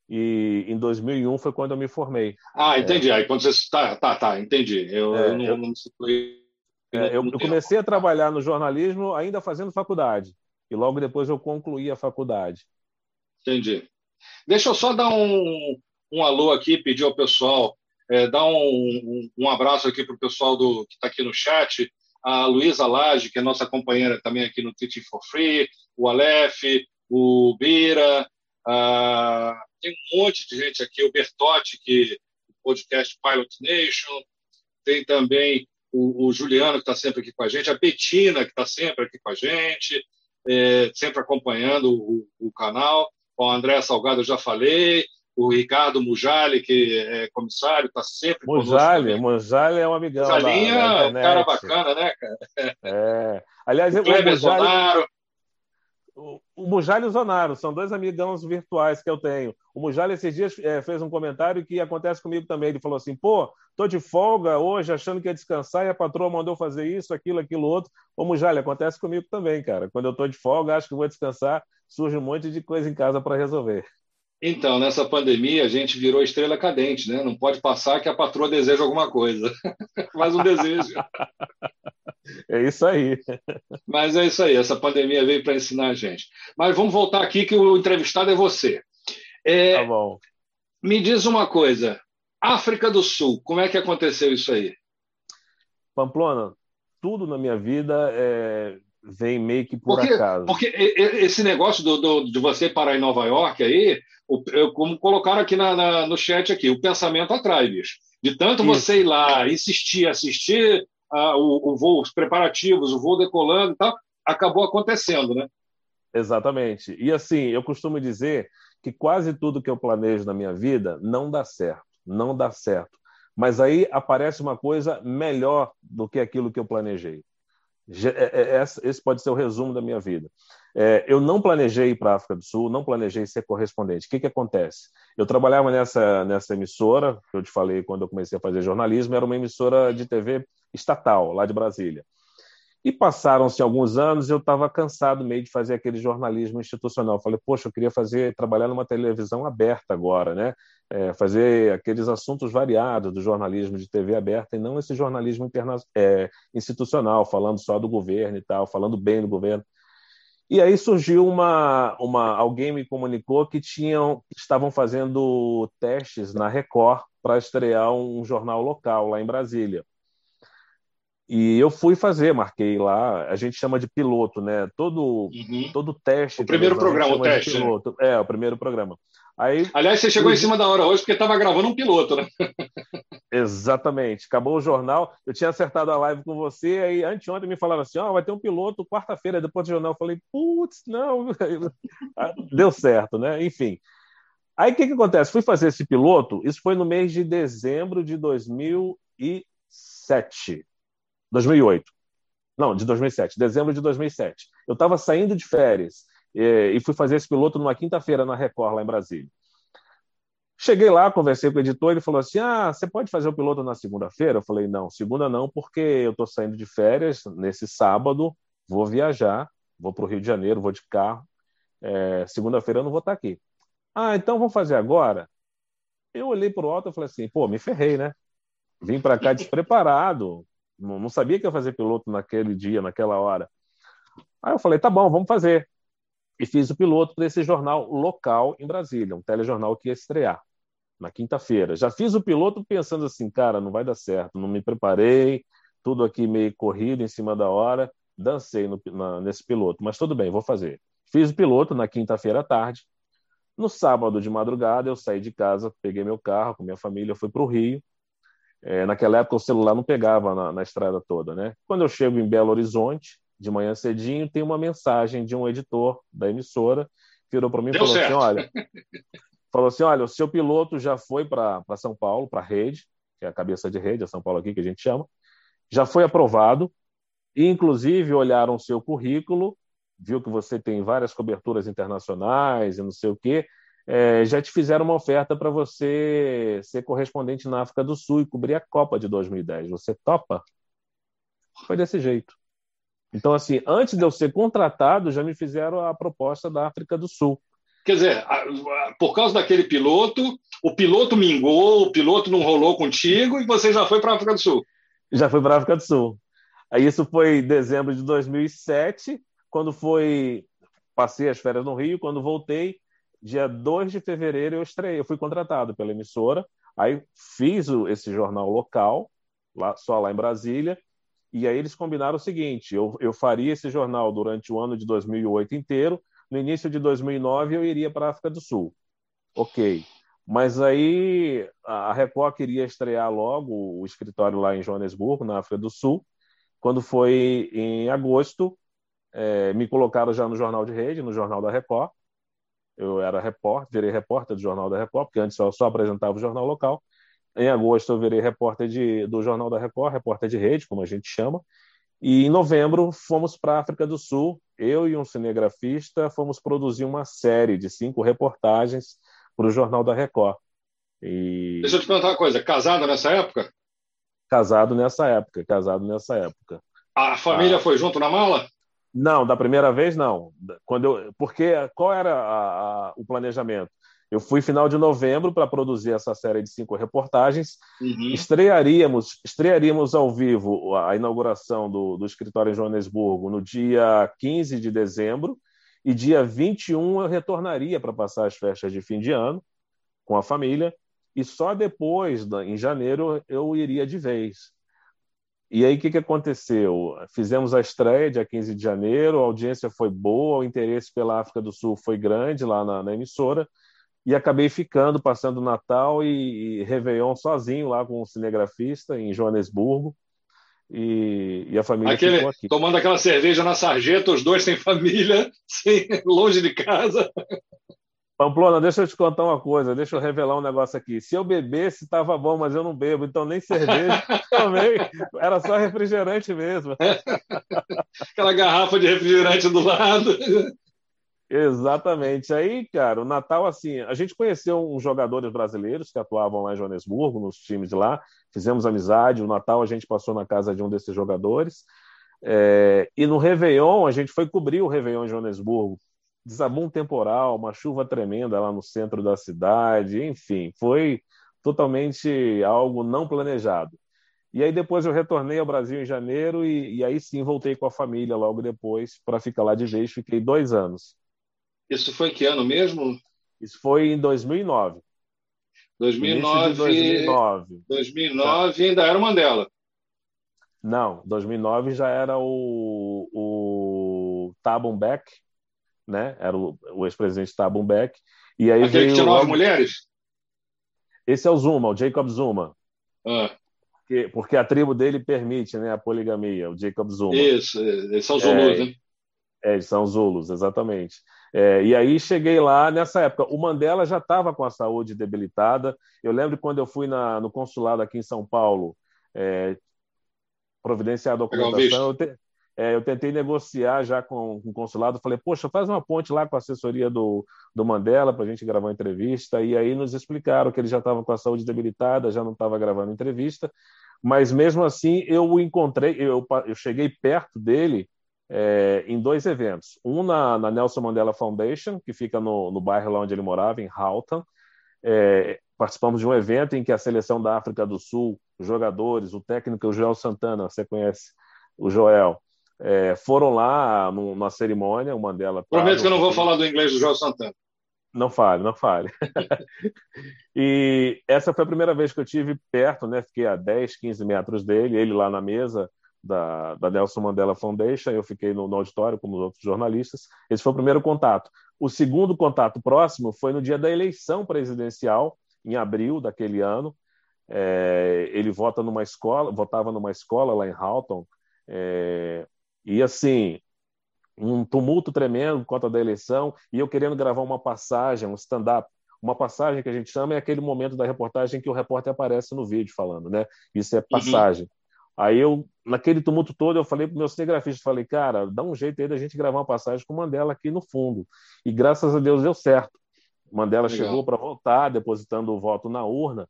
[SPEAKER 3] e em 2001 foi quando eu me formei.
[SPEAKER 2] Ah, entendi. É. Aí quando você tá, tá, tá, entendi. Eu, é, eu não, eu, não
[SPEAKER 3] é, eu, eu comecei a trabalhar no jornalismo ainda fazendo faculdade e logo depois eu concluí a faculdade.
[SPEAKER 2] Entendi. Deixa eu só dar um, um alô aqui, pedir ao pessoal, é, dar um, um, um abraço aqui para o pessoal do, que está aqui no chat a Luísa Lage, que é nossa companheira também aqui no Teaching for Free, o Aleph, o Bira, uh, tem um monte de gente aqui, o Bertotti, que podcast Pilot Nation, tem também o, o Juliano, que está sempre aqui com a gente, a Betina, que está sempre aqui com a gente, é, sempre acompanhando o, o canal, o André Salgado eu já falei, o Ricardo Mujali, que é comissário, está sempre
[SPEAKER 3] Mujali, Mujali é um amigão.
[SPEAKER 2] Mujalinha é um cara bacana, né, cara?
[SPEAKER 3] É. Aliás, o, o Mujali, o, o Mujali e o Zonaro são dois amigãos virtuais que eu tenho. O Mujali esses dias é, fez um comentário que acontece comigo também. Ele falou assim: pô, tô de folga hoje, achando que ia descansar, e a patroa mandou fazer isso, aquilo, aquilo outro. Ô, Mujali, acontece comigo também, cara. Quando eu tô de folga, acho que vou descansar, surge um monte de coisa em casa para resolver.
[SPEAKER 2] Então, nessa pandemia, a gente virou estrela cadente, né? Não pode passar que a patroa deseja alguma coisa. *laughs* Mais um desejo.
[SPEAKER 3] É isso aí.
[SPEAKER 2] Mas é isso aí, essa pandemia veio para ensinar a gente. Mas vamos voltar aqui, que o entrevistado é você. É,
[SPEAKER 3] tá bom.
[SPEAKER 2] Me diz uma coisa: África do Sul, como é que aconteceu isso aí?
[SPEAKER 3] Pamplona, tudo na minha vida é, vem meio que por
[SPEAKER 2] porque,
[SPEAKER 3] acaso.
[SPEAKER 2] Porque esse negócio do, do, de você parar em Nova York aí, como colocaram aqui na, na, no chat aqui, o pensamento atrai, bicho. De tanto Isso. você ir lá, insistir, assistir uh, o, o voo, os preparativos, o voo decolando e tal, acabou acontecendo, né?
[SPEAKER 3] Exatamente. E assim, eu costumo dizer que quase tudo que eu planejo na minha vida não dá certo, não dá certo. Mas aí aparece uma coisa melhor do que aquilo que eu planejei. É, é, esse pode ser o resumo da minha vida. É, eu não planejei ir para a África do Sul, não planejei ser correspondente. O que, que acontece? Eu trabalhava nessa, nessa emissora, que eu te falei quando eu comecei a fazer jornalismo, era uma emissora de TV estatal, lá de Brasília. E passaram-se alguns anos eu estava cansado meio de fazer aquele jornalismo institucional. falei, poxa, eu queria fazer, trabalhar numa televisão aberta agora, né? É, fazer aqueles assuntos variados do jornalismo de TV aberta e não esse jornalismo interna é, institucional, falando só do governo e tal, falando bem do governo. E aí surgiu uma, uma alguém me comunicou que tinham estavam fazendo testes na Record para estrear um jornal local lá em Brasília. E eu fui fazer, marquei lá, a gente chama de piloto, né? Todo, uhum. todo teste.
[SPEAKER 2] O primeiro programa, o teste.
[SPEAKER 3] Né? É, o primeiro programa. Aí,
[SPEAKER 2] Aliás, você chegou em cima da hora hoje porque estava gravando um piloto, né? *laughs*
[SPEAKER 3] Exatamente. Acabou o jornal, eu tinha acertado a live com você, aí anteontem me falaram assim: ó, oh, vai ter um piloto quarta-feira depois do jornal. Eu falei, putz, não. *laughs* Ah, deu certo, né? Enfim. Aí o que, que acontece? Fui fazer esse piloto, isso foi no mês de dezembro de 2007. 2008. Não, de 2007, dezembro de 2007. Eu estava saindo de férias e, e fui fazer esse piloto numa quinta-feira na Record, lá em Brasília. Cheguei lá, conversei com o editor, ele falou assim: Ah, você pode fazer o piloto na segunda-feira? Eu falei: Não, segunda não, porque eu estou saindo de férias nesse sábado, vou viajar, vou para o Rio de Janeiro, vou de carro. É, segunda-feira eu não vou estar aqui. Ah, então vamos fazer agora? Eu olhei para o alto e falei assim: Pô, me ferrei, né? Vim para cá despreparado, não, sabia que ia fazer piloto naquele dia, naquela hora. Aí eu falei, tá bom, vamos fazer. E fiz o piloto para esse jornal local em Brasília, um telejornal que ia estrear na quinta-feira. Já fiz o piloto pensando assim, cara, não vai dar certo, não me preparei, tudo aqui meio corrido em cima da hora, dancei no, na, nesse piloto, mas tudo bem, vou fazer. Fiz o piloto na quinta-feira à tarde. No sábado de madrugada, eu saí de casa, peguei meu carro com minha família, fui para o Rio. É, naquela época, o celular não pegava na, na estrada toda, né? Quando eu chego em Belo Horizonte, de manhã cedinho, tem uma mensagem de um editor da emissora, virou para mim e falou assim, certo. assim: olha, *laughs* falou assim: olha, o seu piloto já foi para São Paulo, para a rede, que é a cabeça de rede, é São Paulo aqui que a gente chama, já foi aprovado, e inclusive olharam o seu currículo, viu que você tem várias coberturas internacionais e não sei o quê, é, já te fizeram uma oferta para você ser correspondente na África do Sul e cobrir a Copa de 2010. Você topa? Foi desse jeito. Então, assim, antes de eu ser contratado, já me fizeram a proposta da África do Sul.
[SPEAKER 2] Quer dizer, por causa daquele piloto, o piloto mingou, o piloto não rolou contigo e você já foi para a África do Sul.
[SPEAKER 3] Já foi para a África do Sul. Aí isso foi em dezembro de 2007, quando foi passei as férias no Rio, quando voltei, dia 2 de fevereiro eu estreiei, eu fui contratado pela emissora, aí fiz esse jornal local, lá, só lá em Brasília, e aí eles combinaram o seguinte, eu, eu faria esse jornal durante o ano de 2008 inteiro, no início de 2009 eu iria para a África do Sul. Ok. Mas aí a Record queria estrear logo o escritório lá em Joanesburgo, na África do Sul. Quando foi em agosto, é, me colocaram já no Jornal de Rede, no Jornal da Record. Eu era repórter, virei repórter do Jornal da Record, porque antes eu só apresentava o jornal local. Em agosto eu virei repórter de, do Jornal da Record, repórter de rede, como a gente chama. E em novembro fomos para a África do Sul. Eu e um cinegrafista fomos produzir uma série de cinco reportagens para o Jornal da Record.
[SPEAKER 2] E... Deixa eu te perguntar uma coisa: casado nessa época?
[SPEAKER 3] Casado nessa época, casado nessa época.
[SPEAKER 2] A família ah, foi junto na mala?
[SPEAKER 3] Não, da primeira vez não. Quando eu, porque qual era a, a, o planejamento? Eu fui final de novembro para produzir essa série de cinco reportagens. Uhum. Estrearíamos, estrearíamos ao vivo a inauguração do, do escritório em Joanesburgo no dia 15 de dezembro. E dia 21 eu retornaria para passar as festas de fim de ano com a família. E só depois, em janeiro, eu iria de vez. E aí, o que, que aconteceu? Fizemos a estreia dia 15 de janeiro, a audiência foi boa, o interesse pela África do Sul foi grande lá na, na emissora e acabei ficando, passando Natal e, e Réveillon sozinho lá com um cinegrafista em Joanesburgo. E, e, a família
[SPEAKER 2] Aquele,
[SPEAKER 3] ficou aqui.
[SPEAKER 2] Tomando aquela cerveja na sarjeta, os dois sem família, *laughs* sem, longe de casa.
[SPEAKER 3] Pamplona, deixa eu te contar uma coisa, deixa eu revelar um negócio aqui. Se eu bebesse, estava bom, mas eu não bebo, então nem cerveja *laughs* também. Era só refrigerante mesmo.
[SPEAKER 2] Aquela garrafa de refrigerante do lado.
[SPEAKER 3] Exatamente. Aí, cara, o Natal, assim, a gente conheceu uns jogadores brasileiros que atuavam lá em Joanesburgo, nos times de lá, fizemos amizade. O Natal a gente passou na casa de um desses jogadores. É... e no Réveillon, a gente foi cobrir o Réveillon em Joanesburgo. Desabou um temporal, uma chuva tremenda lá no centro da cidade, enfim, foi totalmente algo não planejado. E aí depois eu retornei ao Brasil em janeiro e, e aí sim voltei com a família logo depois para ficar lá de vez. Fiquei dois anos.
[SPEAKER 2] Isso foi que ano mesmo?
[SPEAKER 3] Isso foi em 2009.
[SPEAKER 2] 2009. 2009. 2009 ainda era o Mandela.
[SPEAKER 3] Não, 2009 já era o, o Thabo Mbeki, né? Era o, o ex-presidente Thabo Mbeki. E aí
[SPEAKER 2] Aquele veio
[SPEAKER 3] que
[SPEAKER 2] tinha nove mulheres?
[SPEAKER 3] Esse é o Zuma, o Jacob Zuma.
[SPEAKER 2] Ah.
[SPEAKER 3] Porque, porque a tribo dele permite né, a poligamia, o Jacob Zuma.
[SPEAKER 2] Isso, eles são Zulus, é, né?
[SPEAKER 3] É, eles são Zulus, exatamente. É, e aí cheguei lá nessa época. O Mandela já estava com a saúde debilitada. Eu lembro quando eu fui na, no consulado aqui em São Paulo é, providenciar a documentação. Eu, te, é, eu, tentei negociar já com, com, o consulado. Falei, poxa, faz uma ponte lá com a assessoria do, do Mandela para a gente gravar uma entrevista. E aí nos explicaram que ele já estava com a saúde debilitada, já não estava gravando entrevista. Mas mesmo assim, eu o encontrei, eu, eu cheguei perto dele é, em dois eventos. Um na, na, Nelson Mandela Foundation, que fica no, no bairro lá onde ele morava, em Halton. É, participamos de um evento em que a seleção da África do Sul, os jogadores, o técnico o Joel Santana, você conhece o Joel, é, foram lá numa cerimônia, o Mandela.
[SPEAKER 2] Prometo que eu não vou falar do inglês do João Santana.
[SPEAKER 3] Não fale, não fale. *laughs* e essa foi a primeira vez que eu tive perto, né? Fiquei a 10, 15 metros dele, ele lá na mesa da, da Nelson Mandela Foundation, eu fiquei no, no auditório como os outros jornalistas. Esse foi o primeiro contato. O segundo contato próximo foi no dia da eleição presidencial, em abril daquele ano. É, ele vota numa escola, votava numa escola lá em Halton, é, e assim, um tumulto tremendo por conta da eleição, e eu querendo gravar uma passagem, um stand-up. Uma passagem que a gente chama é aquele momento da reportagem que o repórter aparece no vídeo falando, né? Isso é uhum. passagem. Uhum. Aí eu, naquele tumulto todo, eu falei para o meu cinegrafista, falei, cara, dá um jeito aí da gente gravar uma passagem com Mandela aqui no fundo. E graças a Deus deu certo. Mandela Legal. chegou para voltar, depositando o voto na urna.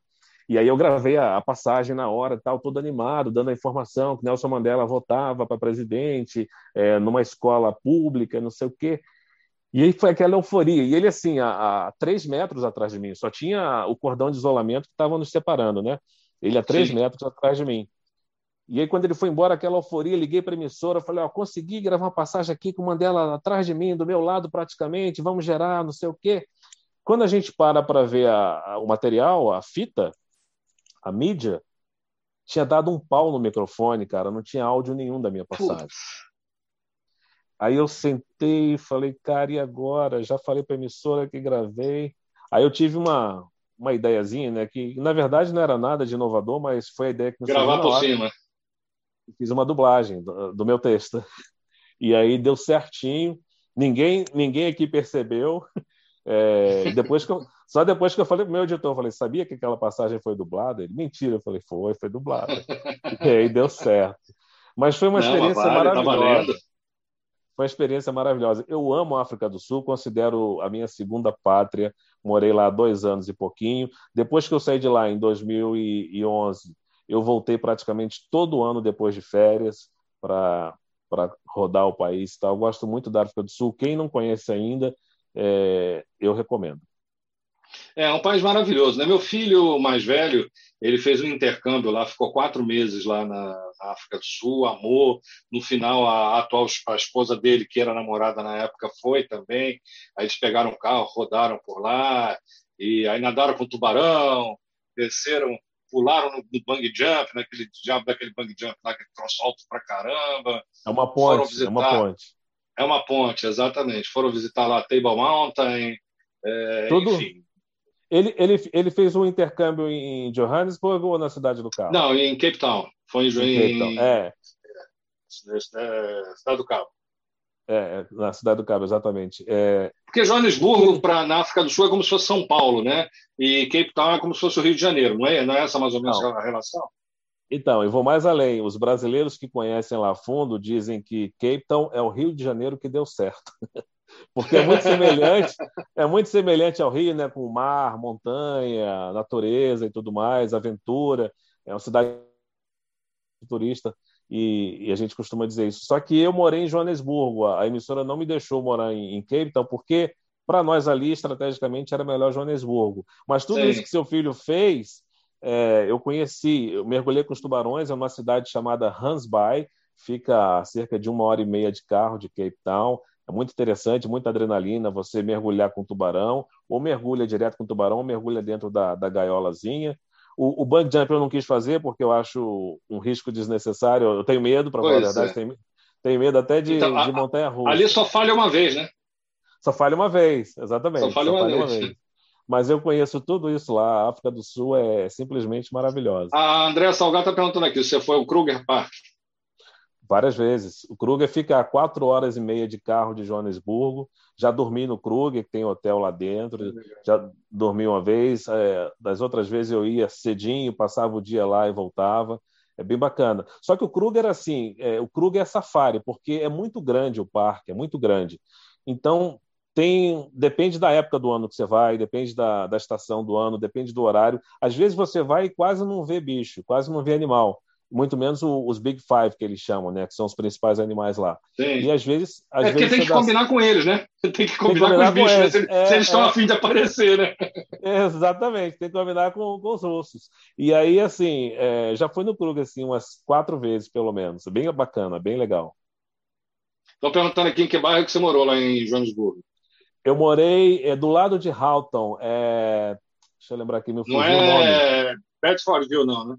[SPEAKER 3] E aí eu gravei a, a, passagem na hora, tal, todo animado, dando a informação que Nelson Mandela votava para presidente é, numa escola pública, não sei o quê. E aí foi aquela euforia. E ele, assim, a, a três metros atrás de mim, só tinha o cordão de isolamento que estava nos separando, né? Ele a três Sim. metros atrás de mim. E aí, quando ele foi embora, aquela euforia, liguei para a emissora, falei: Ó, consegui gravar uma passagem aqui com o Mandela atrás de mim, do meu lado praticamente, vamos gerar, não sei o quê. Quando a gente para para ver a, a, o material, a fita, a mídia tinha dado um pau no microfone, cara, não tinha áudio nenhum da minha passagem. Aí eu sentei e falei, cara, e agora? Já falei para a emissora que gravei. Aí eu tive uma, uma ideiazinha, né? Que na verdade não era nada de inovador, mas foi a ideia que
[SPEAKER 2] me Gravar por cima.
[SPEAKER 3] Fiz uma dublagem do, do, meu texto. E aí deu certinho. Ninguém, ninguém aqui percebeu. É, depois que eu, só depois que eu falei pro meu editor, eu falei, sabia que aquela passagem foi dublada? Ele, mentira. Eu falei, foi, foi dublada. e aí deu certo. Mas foi uma Não, experiência vale, maravilhosa. Tá foi uma experiência maravilhosa. Eu amo a África do Sul, considero a minha segunda pátria. Morei lá dois anos e pouquinho. Depois que eu saí de lá, em 2011, eu voltei praticamente todo ano depois de férias para rodar o país. Tá? Eu gosto muito da África do Sul. Quem não conhece ainda, é, eu recomendo.
[SPEAKER 2] É, um país maravilhoso. Né? Meu filho mais velho, ele fez um intercâmbio lá, ficou quatro meses lá na África do Sul, amou. No final, a atual a esposa dele, que era namorada na época, foi também. Aí eles pegaram um carro, rodaram por lá, e aí nadaram com tubarão, desceram, pularam no, no bang jump, naquele diabo daquele bang jump lá, que troço alto pra caramba.
[SPEAKER 3] É uma ponte, visitar, é uma ponte.
[SPEAKER 2] É uma ponte, exatamente. Foram visitar lá Table Mountain, é, Tudo, enfim.
[SPEAKER 3] Ele, ele, ele fez um intercâmbio em Johannesburg ou na cidade do Cabo?
[SPEAKER 2] Não, em Cape Town. Foi em, em,
[SPEAKER 3] Town. É.
[SPEAKER 2] é. Cidade do Cabo.
[SPEAKER 3] É, na Cidade do Cabo, exatamente. É...
[SPEAKER 2] Porque Joanesburgo, para na África do Sul, é como se fosse São Paulo, né? E Cape Town é como se fosse o Rio de Janeiro, não é? Não é essa mais ou menos não. a relação?
[SPEAKER 3] Então, eu vou mais além. Os brasileiros que conhecem lá a fundo dizem que Cape Town é o Rio de Janeiro que deu certo. *laughs* porque é muito semelhante, é muito semelhante ao Rio, né, com mar, montanha, natureza e tudo mais, aventura. É uma cidade turista e, e, a gente costuma dizer isso. Só que eu morei em Joanesburgo, a, emissora não me deixou morar em, em Cape Town porque para nós ali estrategicamente era melhor Joanesburgo. Mas tudo Sim. isso que seu filho fez, é, eu conheci, eu mergulhei com os tubarões é uma cidade chamada Hansby, fica a cerca de uma hora e meia de carro de Cape Town. É muito interessante, muita adrenalina você mergulhar com tubarão, ou mergulha direto com tubarão, ou mergulha dentro da, da gaiolazinha. O, o bungee jump eu não quis fazer porque eu acho um risco desnecessário. Eu tenho medo, para falar a verdade, é. tenho, tenho, medo até de, então, de montanha russa.
[SPEAKER 2] Ali só falha uma vez, né?
[SPEAKER 3] Só falha uma vez, exatamente. Só falha, só uma, falha vez. uma vez. Mas eu conheço tudo isso lá. A África do Sul é simplesmente maravilhosa.
[SPEAKER 2] A Andréa Salgado está perguntando aqui: você foi ao Kruger Park?
[SPEAKER 3] Várias vezes. O Kruger fica a quatro horas e meia de carro de Joanesburgo. Já dormi no Kruger, que tem hotel lá dentro. Já dormi uma vez. É, das outras vezes eu ia cedinho, passava o dia lá e voltava. É bem bacana. Só que o Kruger, assim, é, o Kruger é safari, porque é muito grande o parque, é muito grande. Então, tem depende da época do ano que você vai, depende da, da estação do ano, depende do horário. Às vezes você vai e quase não vê bicho, quase não vê animal muito menos o, os Big Five que eles chamam, né? Que são os principais animais lá.
[SPEAKER 2] Sim.
[SPEAKER 3] E às vezes. Às
[SPEAKER 2] é
[SPEAKER 3] porque
[SPEAKER 2] tem que dá... combinar com eles, né? Tem que combinar, tem que combinar com os bichos, né? se, é, se, eles estão é... a fim de aparecer, né? *laughs*
[SPEAKER 3] exatamente, tem que combinar com, com os russos. E aí, assim, é, já foi no Krug assim, umas quatro vezes, pelo menos. Bem bacana, bem legal.
[SPEAKER 2] Estou perguntando aqui em que bairro que você morou lá em Joanesburgo.
[SPEAKER 3] Eu morei é, do lado de Halton. É... Deixa eu lembrar aqui, meu
[SPEAKER 2] Não é Bedfordville, não, né?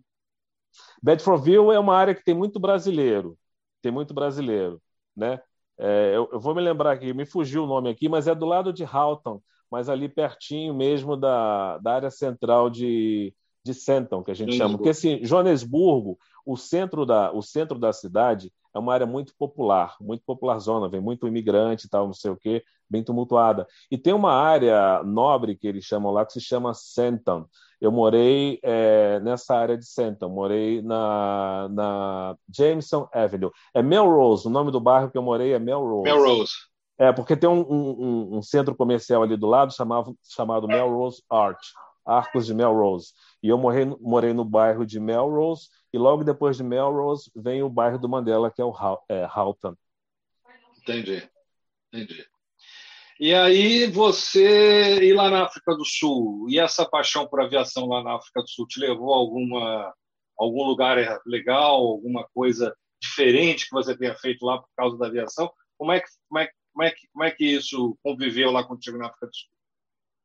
[SPEAKER 3] Bedfordville é uma área que tem muito brasileiro. Tem muito brasileiro, né? É, eu, eu, vou me lembrar aqui, me fugiu o nome aqui, mas é do lado de Halton, mas ali pertinho mesmo da, da área central de, de Senton, que a gente chama. Porque assim, Joanesburgo, o centro da, o centro da cidade é uma área muito popular, muito popular zona, vem muito imigrante e tal, não sei o quê, bem tumultuada. E tem uma área nobre que eles chamam lá que se chama Senton. Eu morei é, nessa área de Senton, morei na, na Jameson Avenue. É Melrose, o nome do bairro que eu morei é Melrose.
[SPEAKER 2] Melrose.
[SPEAKER 3] É, porque tem um, um, um centro comercial ali do lado chamado, chamado Melrose Arch, Arcos de Melrose. E eu morei, morei no bairro de Melrose, e logo depois de Melrose vem o bairro do Mandela, que é o é, Halton.
[SPEAKER 2] Entendi, entendi. E aí você ir lá na África do Sul, e essa paixão por aviação lá na África do Sul te levou a alguma, algum lugar legal, alguma coisa diferente que você tenha feito lá por causa da aviação? Como é que, como é, como é que, como é que isso conviveu lá contigo na África do Sul?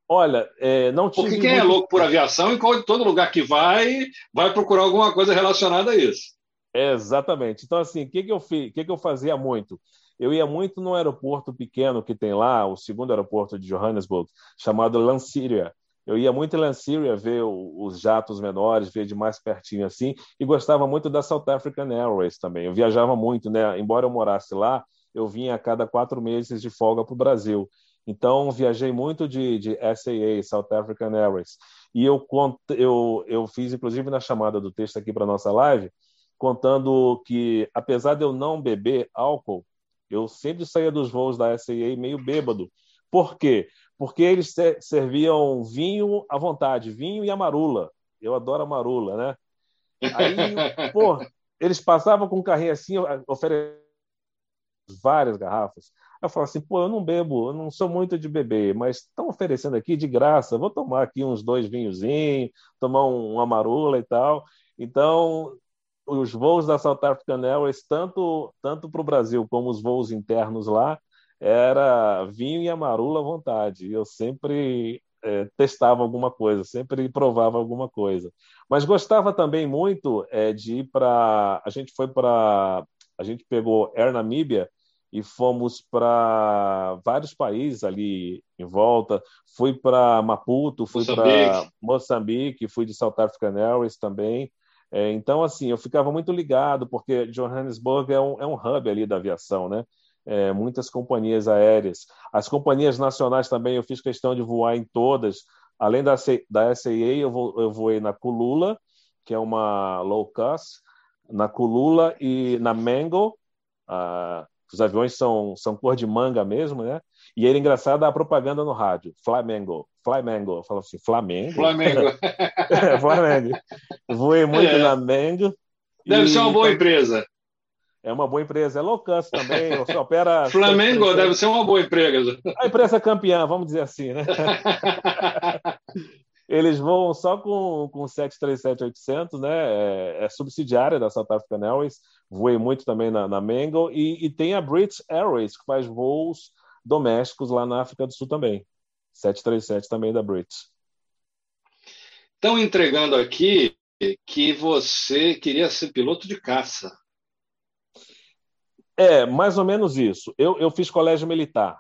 [SPEAKER 3] Olha, é, não tive.
[SPEAKER 2] Porque quem é muito... é louco por aviação, em todo lugar que vai, vai procurar alguma coisa relacionada a isso.
[SPEAKER 3] É, exatamente. Então, assim, o que, que eu fiz? Que, que eu fazia muito? Eu ia muito no aeroporto pequeno que tem lá, o segundo aeroporto de Johannesburg, chamado Lanseria. Eu ia muito em Lanseria ver os jatos menores, ver de mais pertinho assim, e gostava muito da South African Airways também. Eu viajava muito, né? Embora eu morasse lá, eu vinha a cada quatro meses de folga para o Brasil. Então, viajei muito de, de SAA, South African Airways. E eu, eu, eu fiz, inclusive, na chamada do texto aqui para nossa live, contando que, apesar de eu não beber álcool, eu sempre saía dos voos da SAA meio bêbado. Por quê? Porque eles serviam vinho à vontade, vinho e amarula. Eu adoro amarula, né? Aí, *laughs* pô, eles passavam com um carrinho assim, oferecendo várias garrafas. Eu falo assim, pô, eu não bebo, eu não sou muito de beber, mas estão oferecendo aqui de graça, vou tomar aqui uns dois vinhozinhos, tomar um, uma marula e tal. Então, os voos da South African Airways, tanto, tanto para o Brasil como os voos internos lá, era vinho e amarula à vontade. Eu sempre é, testava alguma coisa, sempre provava alguma coisa. Mas gostava também muito é, de ir para. A gente foi para. A gente pegou Air Namíbia e fomos para vários países ali em volta. Fui para Maputo, fui para Moçambique, fui de South African Airways também. É, então, assim, eu ficava muito ligado, porque Johannesburg é um, é um hub ali da aviação, né? É, muitas companhias aéreas. As companhias nacionais também, eu fiz questão de voar em todas. Além da, da SAA, eu, vou, eu voei na Kulula, que é uma low cost, na Kulula e na Mango, uh, os aviões são, são cor de manga mesmo, né? E era engraçado a propaganda no rádio, Flamengo, Flamengo, fala assim, Flamengo?
[SPEAKER 2] Flamengo. *laughs*
[SPEAKER 3] é, Flamengo. Voei muito é. na Mango.
[SPEAKER 2] Deve e... ser uma boa empresa.
[SPEAKER 3] É uma boa empresa, é low cost também, *laughs* opera...
[SPEAKER 2] Flamengo deve ser uma boa empresa.
[SPEAKER 3] A empresa campeã, vamos dizer assim, né? *laughs* Eles voam só com, com 737-800, né? É, é, subsidiária da South African Airways. Voei muito também na, na Mango. E, e, tem a British Airways, que faz voos domésticos lá na África do Sul também. 737 também da British.
[SPEAKER 2] Estão entregando aqui que você queria ser piloto de caça.
[SPEAKER 3] É, mais ou menos isso. Eu, eu fiz colégio militar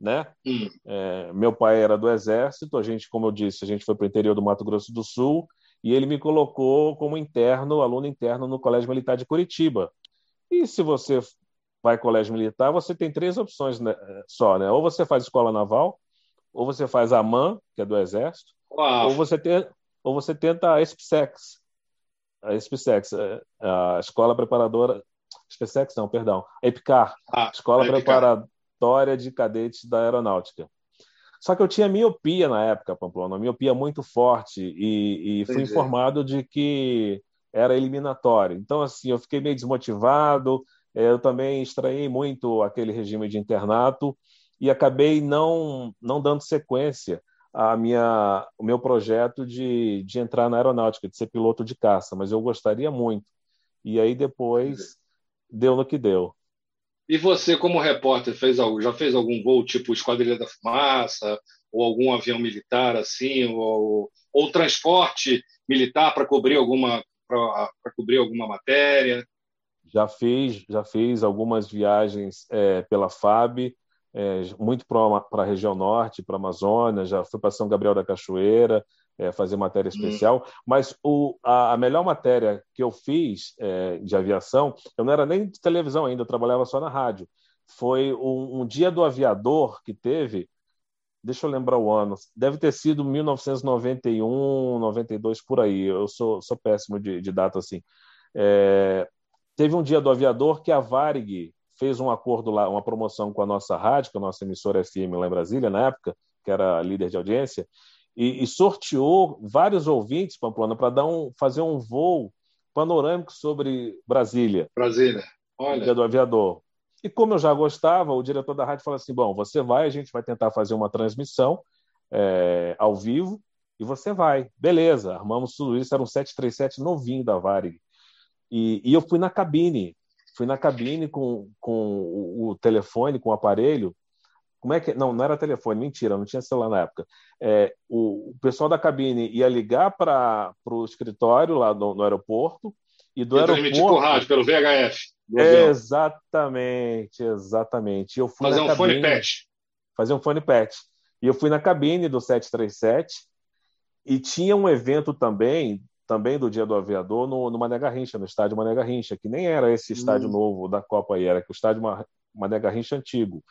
[SPEAKER 3] né?
[SPEAKER 2] Hum.
[SPEAKER 3] É, meu pai era do exército, a gente, como eu disse, a gente foi para o interior do Mato Grosso do Sul e ele me colocou como interno, aluno interno no Colégio Militar de Curitiba. E se você vai colégio militar, você tem três opções né, só, né? Ou você faz escola naval, ou você faz a MAN, que é do exército,
[SPEAKER 2] Uau.
[SPEAKER 3] ou você tem, ou você tenta a SPSEX, a SPSEX, é, a escola preparadora, SPSEX não, perdão, a EPICAR,
[SPEAKER 2] ah,
[SPEAKER 3] escola preparadora história de cadetes da aeronáutica. Só que eu tinha miopia na época, Pamplona, miopia muito forte, e, e fui informado de que era eliminatório. Então, assim, eu fiquei meio desmotivado, eh, eu também estranhei muito aquele regime de internato e acabei não, não dando sequência a minha, o meu projeto de, de entrar na aeronáutica, de ser piloto de caça, mas eu gostaria muito. E aí depois deu no que deu.
[SPEAKER 2] E você, como repórter, fez algo, já fez algum voo tipo Esquadrilha da Fumaça, ou algum avião militar assim, ou, ou transporte militar para cobrir alguma para cobrir alguma matéria?
[SPEAKER 3] Já fiz, já fiz algumas viagens é, pela FAB, é, muito para a região norte, para a Amazônia, já fui para São Gabriel da Cachoeira, é, fazer matéria hum. especial, mas o, a, a, melhor matéria que eu fiz é, de aviação, eu não era nem de televisão ainda, eu trabalhava só na rádio, foi um, um dia do aviador que teve, deixa eu lembrar o ano, deve ter sido 1991, 92, por aí, eu sou, sou péssimo de, de data assim. É, teve um dia do aviador que a Varig fez um acordo lá, uma promoção com a nossa rádio, com a nossa emissora FM lá em Brasília, na época, que era líder de audiência, e, e sorteou vários ouvintes, Pamplona, para dar um, fazer um voo panorâmico sobre Brasília.
[SPEAKER 2] Brasília, olha.
[SPEAKER 3] Dia do aviador. E como eu já gostava, o diretor da rádio falou assim: bom, você vai, a gente vai tentar fazer uma transmissão é, ao vivo e você vai. Beleza, armamos tudo isso, era um 737 novinho da Varig. E, e eu fui na cabine, fui na cabine com, com o telefone, com o aparelho, como é que não não era telefone mentira não tinha celular na época. É, o, o, pessoal da cabine ia ligar para o escritório lá no, no, aeroporto e do e aeroporto
[SPEAKER 2] por rádio pelo VHF
[SPEAKER 3] exatamente exatamente. Eu fui
[SPEAKER 2] fazer
[SPEAKER 3] um
[SPEAKER 2] cabine, fone patch
[SPEAKER 3] fazer um fone patch e eu fui na cabine do 737 e tinha um evento também também do Dia do Aviador no, no Mané Garrincha, no estádio Mané Garrincha, que nem era esse estádio hum. novo da Copa aí, era que o estádio Mané Garrincha antigo.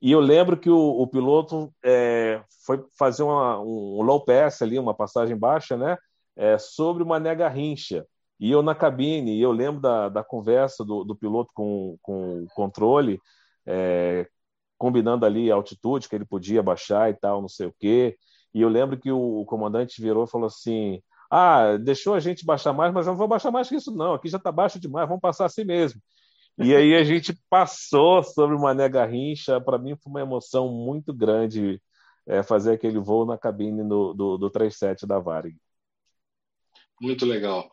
[SPEAKER 3] E eu lembro que o, o piloto é, foi fazer uma, um low pass ali, uma passagem baixa, né? É, sobre uma nega rincha. E eu na cabine, e eu lembro da, da conversa do, do piloto com, com o controle, é, combinando ali a altitude que ele podia baixar e tal, não sei o quê. E eu lembro que o, o comandante virou e falou assim: Ah, deixou a gente baixar mais, mas não vou baixar mais que isso, não. Aqui já está baixo demais, vamos passar assim mesmo. E aí a gente passou sobre o Mané Garrincha. Para mim foi uma emoção muito grande é, fazer aquele voo na cabine do, do, do 37 da Varig.
[SPEAKER 2] Muito legal.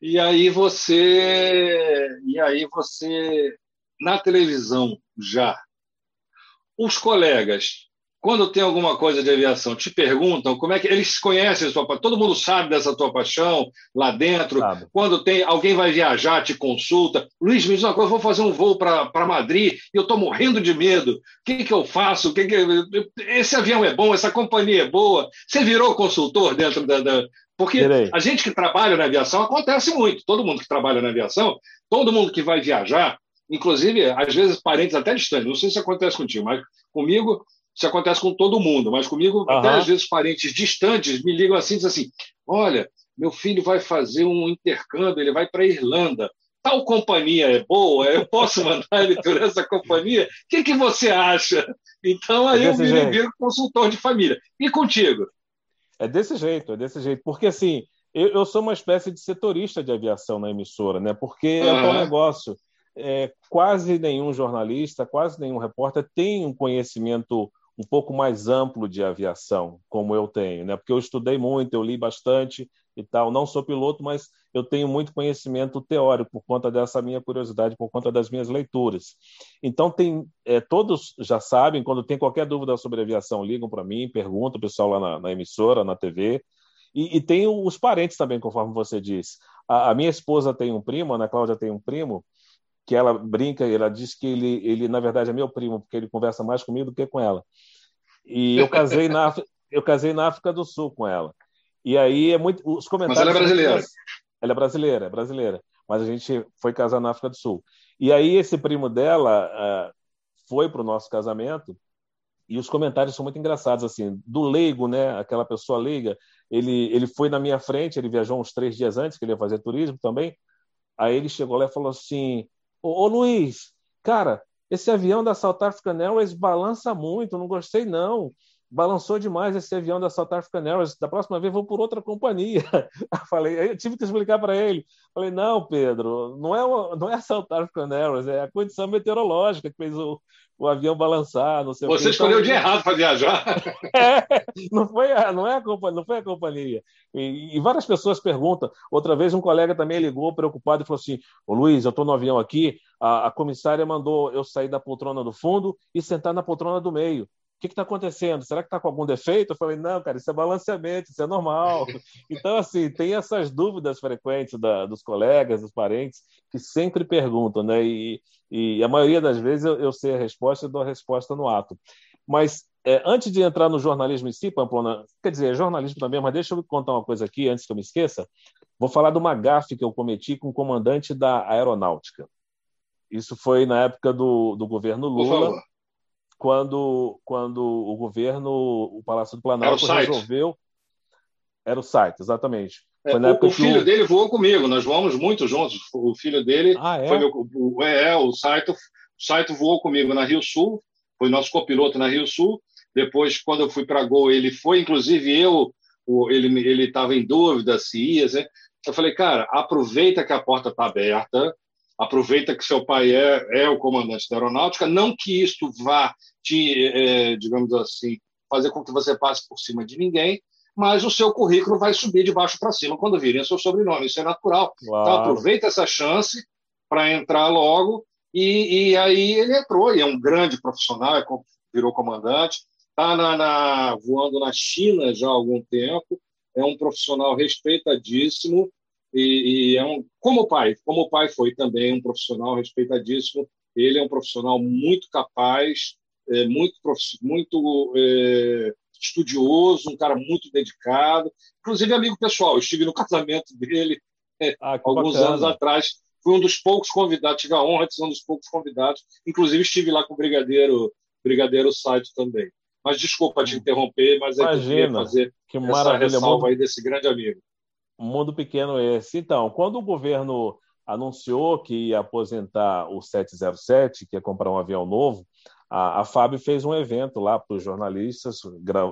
[SPEAKER 2] E aí você, e aí você na televisão já, os colegas quando tem alguma coisa de aviação, te perguntam como é que eles conhecem a sua paixão, todo mundo sabe dessa tua paixão lá dentro. Sabe. Quando tem alguém vai viajar, te consulta. Luiz, me diz uma coisa, vou fazer um voo para Madrid e eu estou morrendo de medo. O que, que eu faço? Que que... Esse avião é bom, essa companhia é boa. Você virou consultor dentro da. da... Porque a gente que trabalha na aviação acontece muito. Todo mundo que trabalha na aviação, todo mundo que vai viajar, inclusive, às vezes, parentes até distantes. Não sei se acontece contigo, mas comigo isso acontece com todo mundo, mas comigo, uhum. até às vezes, parentes distantes me ligam assim, dizem assim: olha, meu filho vai fazer um intercâmbio, ele vai para a Irlanda. Tal companhia é boa, eu posso *laughs* mandar ele por essa companhia? O que, que você acha? Então aí é eu me viro consultor de família. E contigo?
[SPEAKER 3] É desse jeito, é desse jeito. Porque assim, eu, eu sou uma espécie de setorista de aviação na emissora, né? Porque uhum. é um negócio. É, quase nenhum jornalista, quase nenhum repórter tem um conhecimento um pouco mais amplo de aviação, como eu tenho, né? Porque eu estudei muito, eu li bastante e tal. Não sou piloto, mas eu tenho muito conhecimento teórico por conta dessa minha curiosidade, por conta das minhas leituras. Então tem, é, todos já sabem. Quando tem qualquer dúvida sobre aviação, ligam para mim, perguntam o pessoal lá na, na emissora, na TV. E, e, tem os parentes também, conforme você disse. A, a minha esposa tem um primo, a Ana Cláudia tem um primo que ela brinca, ela diz que ele, ele na verdade é meu primo, porque ele conversa mais comigo do que com ela. E eu casei na eu casei na África do Sul com ela. E aí é muito os comentários.
[SPEAKER 2] Mas ela é brasileira.
[SPEAKER 3] Ela é brasileira, é brasileira. Mas a gente foi casar na África do Sul. E aí esse primo dela uh, foi para o nosso casamento e os comentários são muito engraçados assim do leigo né aquela pessoa leiga ele ele foi na minha frente ele viajou uns três dias antes que ele ia fazer turismo também aí ele chegou lá e falou assim ô, ô Luiz cara esse avião da South African Airways balança muito, não gostei não. Balançou demais esse avião da South African Airways. Da próxima vez vou por outra companhia. *laughs* falei, eu tive que explicar para ele. Falei, não, Pedro, não é, uma, não é a South African Airways, é a condição meteorológica que fez o, o avião balançar. Não sei
[SPEAKER 2] Você escolheu o dia errado para viajar. *laughs*
[SPEAKER 3] É, não, foi a, não, é a companhia, não foi a companhia. E, e, várias pessoas perguntam. Outra vez um colega também ligou preocupado e falou assim: Ô Luiz, eu estou no avião aqui, a, a comissária mandou eu sair da poltrona do fundo e sentar na poltrona do meio que está acontecendo? Será que está com algum defeito? Eu falei, não, cara, isso é balanceamento, isso é normal. *laughs* Então, assim, tem essas dúvidas frequentes da, dos colegas, dos parentes, que sempre perguntam, né? E, e a maioria das vezes eu, eu, sei a resposta e dou a resposta no ato. Mas é, antes de entrar no jornalismo em si, Pamplona, quer dizer, é jornalismo também, mas deixa eu contar uma coisa aqui, antes que eu me esqueça. Vou falar de uma gafe que eu cometi com o comandante da aeronáutica. Isso foi na época do, do governo Lula quando, quando o governo, o Palácio do Planalto resolveu. Era o site, exatamente.
[SPEAKER 2] É, o, o filho dele voou comigo, nós voamos muito juntos. O filho dele ah, é? foi meu. O, é, o site, o site voou comigo na Rio Sul, foi nosso copiloto na Rio Sul. Depois, quando eu fui para Gol, ele foi, inclusive eu, ele ele estava em dúvida se ia. Né? Eu falei, cara, aproveita que a porta está aberta, aproveita que seu pai é, é o comandante da aeronáutica, não que isto vá te, é, digamos assim, fazer com que você passe por cima de ninguém, mas o seu currículo vai subir de baixo para cima quando virem seu sobrenome, isso é natural. Então, claro. Então aproveita essa chance para entrar logo, e, e, aí ele entrou, e é um grande profissional, é virou comandante, está na, na, voando na China já há algum tempo, é um profissional respeitadíssimo, e, e, é um como pai, como pai foi também um profissional respeitadíssimo. Ele é um profissional muito capaz, é, muito muito é, estudioso, um cara muito dedicado, inclusive amigo pessoal. Eu estive no *laughs* casamento dele é, ah, alguns bacana. anos atrás. Fui um dos poucos convidados, tive a honra de ser um dos poucos convidados. Inclusive estive lá com o brigadeiro, brigadeiro Site também. Mas desculpa te hum. interromper, mas é Imagina, que fazer que essa ressalva aí desse grande amigo.
[SPEAKER 3] Um mundo pequeno esse. Então, quando o governo anunciou que ia aposentar o 707, que ia comprar um avião novo, a, a FAB fez um evento lá para os jornalistas,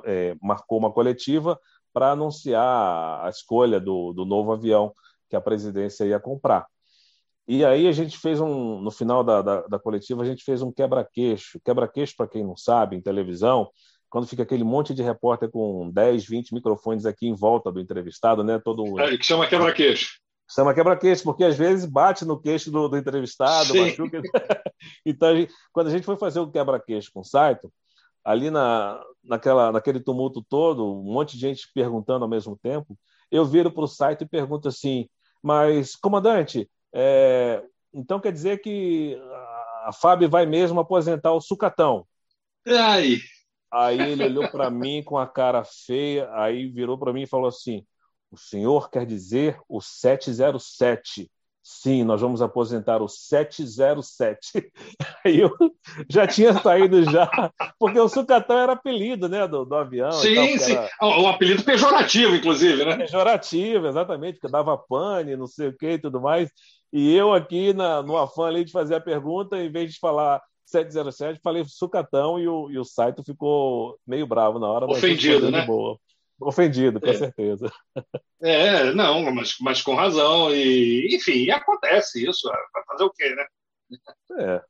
[SPEAKER 3] é, marcou uma coletiva para anunciar a escolha do, do novo avião que a presidência ia comprar. E aí a gente fez um, no final da, da, da coletiva, a gente fez um quebra-queixo. Quebra-queixo, para quem não sabe, em televisão, quando fica aquele monte de repórter com 10, 20 microfones aqui em volta do entrevistado, né? Todo...
[SPEAKER 2] É, que chama quebra-queixo.
[SPEAKER 3] Chama quebra-queixo, porque às vezes bate no queixo do, do entrevistado. Machuca... *laughs* então, a gente, quando a gente foi fazer o quebra-queixo com o Saito, ali na, naquela, naquele tumulto todo, um monte de gente perguntando ao mesmo tempo, eu viro para o Saito e pergunto assim, mas, comandante, é, então quer dizer que a Fábio vai mesmo aposentar o sucatão?
[SPEAKER 2] Ai,
[SPEAKER 3] Aí ele olhou para mim com a cara feia, aí virou para mim e falou assim: O senhor quer dizer o 707? Sim, nós vamos aposentar o 707. *laughs* Aí eu já tinha saído já, porque o sucatão era apelido, né, do, do avião.
[SPEAKER 2] Sim, tal, sim. Era... O apelido pejorativo, inclusive, né?
[SPEAKER 3] Pejorativo, exatamente, porque dava pane, não sei o que e tudo mais. E eu aqui, na, no afã ali de fazer a pergunta, em vez de falar 707, falei sucatão e o, e o Saito ficou meio bravo na hora.
[SPEAKER 2] Ofendido, né? Boa.
[SPEAKER 3] Ofendido, com é. certeza.
[SPEAKER 2] É, não, mas, mas com razão. E, enfim, acontece isso. Vai fazer o quê, né?
[SPEAKER 3] É,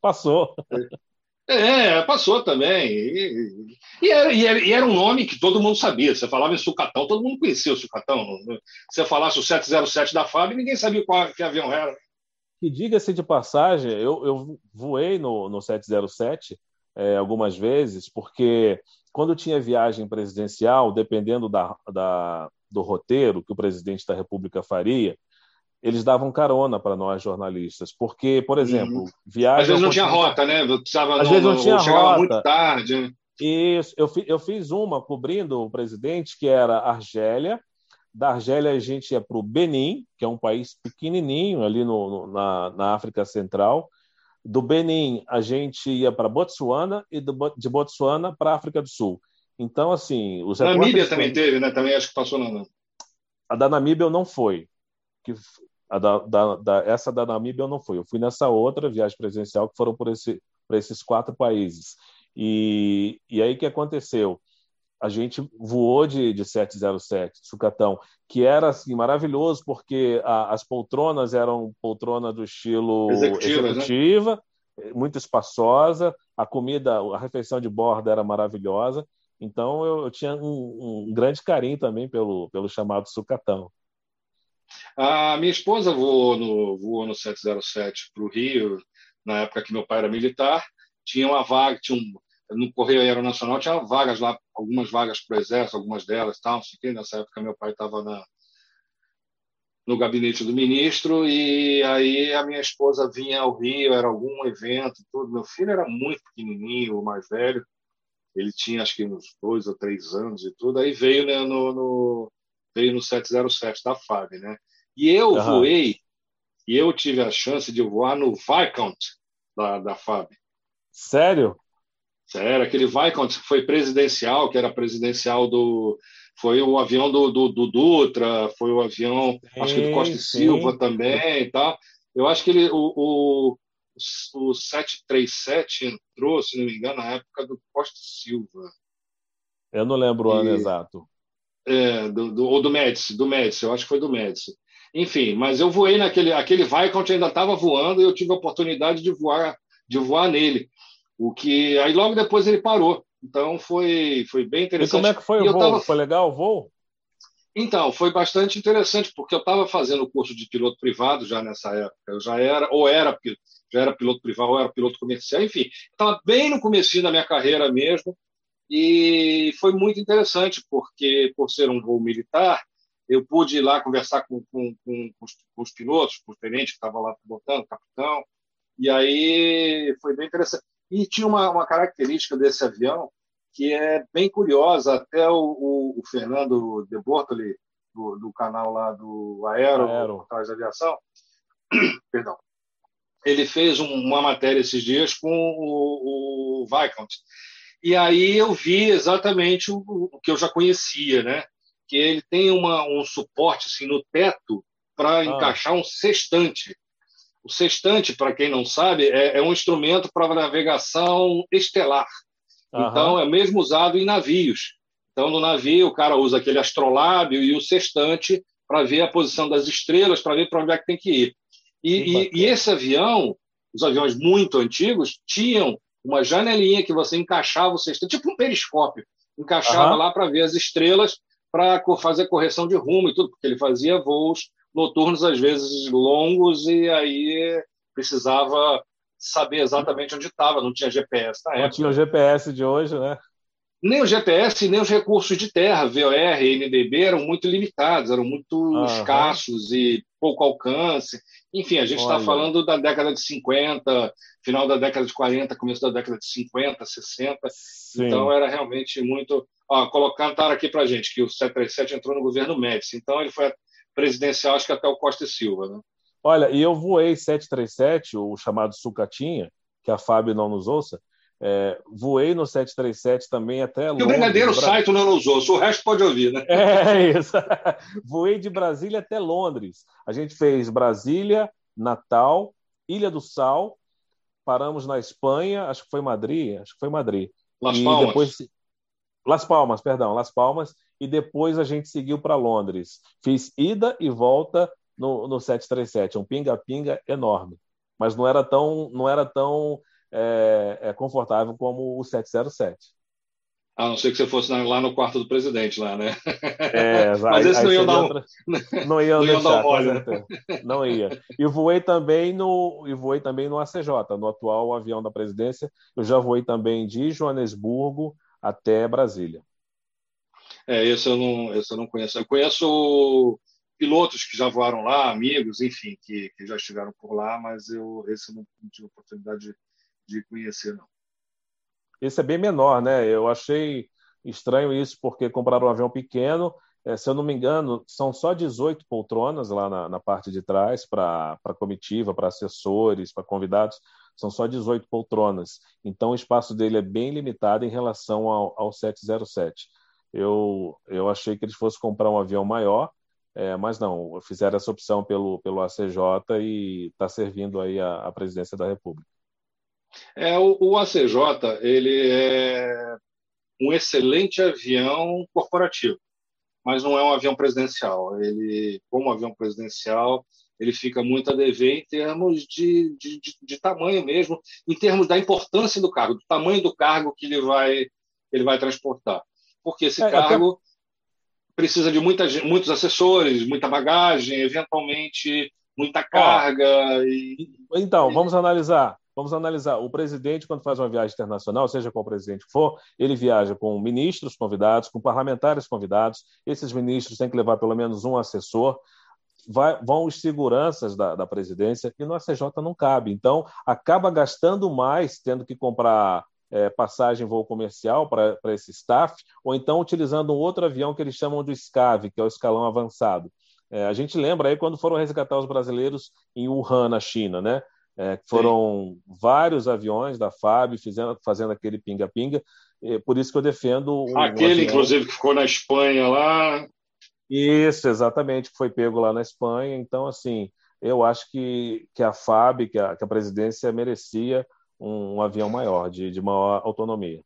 [SPEAKER 3] passou.
[SPEAKER 2] É, passou também. E, e, era, e, era, e, era, um nome que todo mundo sabia. Você falava em sucatão, todo mundo conhecia o sucatão. Se você falasse o 707 da FAB, ninguém sabia qual que avião era.
[SPEAKER 3] E diga-se de passagem, eu, eu voei no, no 707 é, algumas vezes, porque quando tinha viagem presidencial, dependendo da, da, do roteiro que o presidente da República faria, eles davam carona para nós jornalistas, porque, por exemplo, uhum. viagem.
[SPEAKER 2] Às vezes não tinha rota, né?
[SPEAKER 3] Precisava, Às vezes não tinha rota.
[SPEAKER 2] muito tarde. Né?
[SPEAKER 3] Isso, eu, eu fiz uma cobrindo o presidente, que era Argélia, da Argélia, a gente ia para o Benin, que é um país pequenininho ali no, no, na, na África Central. Do Benin, a gente ia para Botsuana e do, de Botsuana para a África do Sul. Então, assim,
[SPEAKER 2] os Namíbia também teve, né? Também acho que passou na.
[SPEAKER 3] A da Namíbia eu não fui. Que, a da, da, da, essa da Namíbia eu não fui. Eu fui nessa outra viagem presidencial que foram por, esse, por esses quatro países. E, e aí o que aconteceu? A gente voou de, de 707, Sucatão, que era assim, maravilhoso, porque a, as poltronas eram poltrona do estilo executiva, executiva né? muito espaçosa, a comida, a refeição de borda era maravilhosa. Então eu, eu tinha um, um, grande carinho também pelo, pelo chamado Sucatão.
[SPEAKER 2] A minha esposa voou no, voou no 707 para o Rio, na época que meu pai era militar. Tinha uma vaga, tinha um, no Correio Aeronacional tinha vagas lá, algumas vagas para o Exército, algumas delas, tal, não Nessa época meu pai estava na no gabinete do ministro e aí a minha esposa vinha ao Rio, era algum evento, tudo. Meu filho era muito pequenininho, o mais velho, ele tinha acho que uns dois ou três anos e tudo. Aí veio né, no, no veio no 707 da FAB, né? E eu uhum. voei e eu tive a chance de voar no Viscount da, da FAB.
[SPEAKER 3] Sério?
[SPEAKER 2] Sério, aquele Viscount foi presidencial, que era presidencial do. Foi o avião do, do, do Dutra, foi o avião, sim, acho que do Costa e Silva também tal. Eu acho que ele, o, o, o 737 entrou, se não me engano, na época do Costa e Silva.
[SPEAKER 3] Eu não lembro o ano exato.
[SPEAKER 2] É, do, do, ou do Médici, do Médici, eu acho que foi do Médici. Enfim, mas eu voei naquele aquele Viscount ainda estava voando e eu tive a oportunidade de voar de voar nele. O que aí logo depois ele parou. Então foi foi bem interessante.
[SPEAKER 3] E como é que foi e o voo? Tava... Foi legal o voo?
[SPEAKER 2] Então, foi bastante interessante, porque eu estava fazendo o curso de piloto privado já nessa época. Eu já era, ou era, já era piloto privado, ou era piloto comercial, enfim. Estava bem no começo da minha carreira mesmo. E foi muito interessante, porque por ser um voo militar, eu pude ir lá conversar com, com, com, os, com os, pilotos, com o tenente que estava lá pilotando, capitão, e aí foi bem interessante. E tinha uma, uma característica desse avião que é bem curiosa, até o, o, o Fernando de Bortoli, do, do, canal lá do Aero, Aero. atrás da aviação, *clears throat* perdão, ele fez um, uma matéria esses dias com o, o Viscount. E aí eu vi exatamente o, o, que eu já conhecia, né? Que ele tem uma, um suporte assim, no teto para ah. encaixar um sextante. O sextante, para quem não sabe, é, é um instrumento para navegação estelar. Uhum. Então, é mesmo usado em navios. Então, no navio, o cara usa aquele astrolábio e o sextante para ver a posição das estrelas, para ver para onde é que tem que ir. E, e, e, esse avião, os aviões muito antigos, tinham uma janelinha que você encaixava o sextante, tipo um periscópio, encaixava uhum. lá para ver as estrelas, para fazer correção de rumo e tudo, porque ele fazia voos noturnos, às vezes longos, e aí precisava saber exatamente onde estava, não tinha GPS na época.
[SPEAKER 3] Não tinha o GPS de hoje, né?
[SPEAKER 2] Nem o GPS, nem os recursos de terra, VOR e NDB, eram muito limitados, eram muito escassos e pouco alcance. Enfim, a gente está falando da década de 50, final da década de 40, começo da década de 50, 60. Sim. Então era realmente muito. Ó, colocaram aqui para gente que o 737 entrou no governo Médici, então ele foi presidencial, acho que até o Costa e Silva. Né?
[SPEAKER 3] Olha, e eu voei 737, o chamado Sucatinha, que a Fábio não nos ouça. É, voei no 737 também até
[SPEAKER 2] Londres. E o Brigadeiro Bra... Saito não nos ouça, o resto pode ouvir, né?
[SPEAKER 3] É *laughs* isso. *laughs* voei de Brasília até Londres. A gente fez Brasília, Natal, Ilha do Sal, paramos na Espanha, acho que foi Madrid, acho que foi Madrid.
[SPEAKER 2] Las Palmas. Depois...
[SPEAKER 3] Las Palmas, perdão, Las Palmas, e depois a gente seguiu para Londres. Fiz ida e volta no, no 737, um pinga-pinga enorme, mas não era tão, não era tão é, é, confortável como o 707.
[SPEAKER 2] A não ser que você fosse lá no quarto do presidente, lá, né?
[SPEAKER 3] É, *laughs* mas esse não ia dar um... Não ia *laughs* não deixar, dar olho, né? Não ia. E voei também no e voei também no ACJ, no atual avião da presidência. Eu já voei também de Joanesburgo até Brasília.
[SPEAKER 2] É, esse eu não, esse eu não conheço. Eu conheço pilotos que já voaram lá, amigos, enfim, que, que já estiveram por lá, mas eu esse eu não, não tive oportunidade de, de conhecer, não.
[SPEAKER 3] Esse é bem menor, né? Eu achei estranho isso, porque compraram um avião pequeno. É, se eu não me engano, são só 18 poltronas lá na, na parte de trás para comitiva, para assessores, para convidados. São só 18 poltronas. Então, o espaço dele é bem limitado em relação ao, ao 707. Eu, eu achei que eles fossem comprar um avião maior, é, mas não, fizeram essa opção pelo, pelo ACJ e está servindo aí a, a, presidência da República.
[SPEAKER 2] É, o, o ACJ, ele é, um excelente avião corporativo, mas não é um avião presidencial. Ele, como avião presidencial, ele fica muito a dever em termos de, de, de, de tamanho mesmo, em termos da importância do cargo, do tamanho do cargo que ele vai, ele vai transportar. Porque esse é, cargo até... precisa de muita, muitos assessores, muita bagagem, eventualmente muita carga. e...
[SPEAKER 3] Então, vamos analisar. Vamos analisar. O presidente, quando faz uma viagem internacional, seja qual presidente for, ele viaja com ministros convidados, com parlamentares convidados. Esses ministros têm que levar pelo menos um assessor. Vai, vão os seguranças da, da presidência e no ACJ não cabe. Então, acaba gastando mais, tendo que comprar é, passagem voo comercial para esse staff, ou então utilizando um outro avião que eles chamam de SCAV, que é o escalão avançado. É, a gente lembra aí quando foram resgatar os brasileiros em Wuhan, na China, né? É, foram Sim. vários aviões da FAB fazendo, fazendo aquele pinga-pinga. Por isso que eu defendo.
[SPEAKER 2] Um, aquele, um inclusive, que ficou na Espanha lá.
[SPEAKER 3] Isso, exatamente, que foi pego lá na Espanha. Então, assim, eu acho que, que a FAB, que a, que a presidência merecia um, um avião maior, de, de maior autonomia.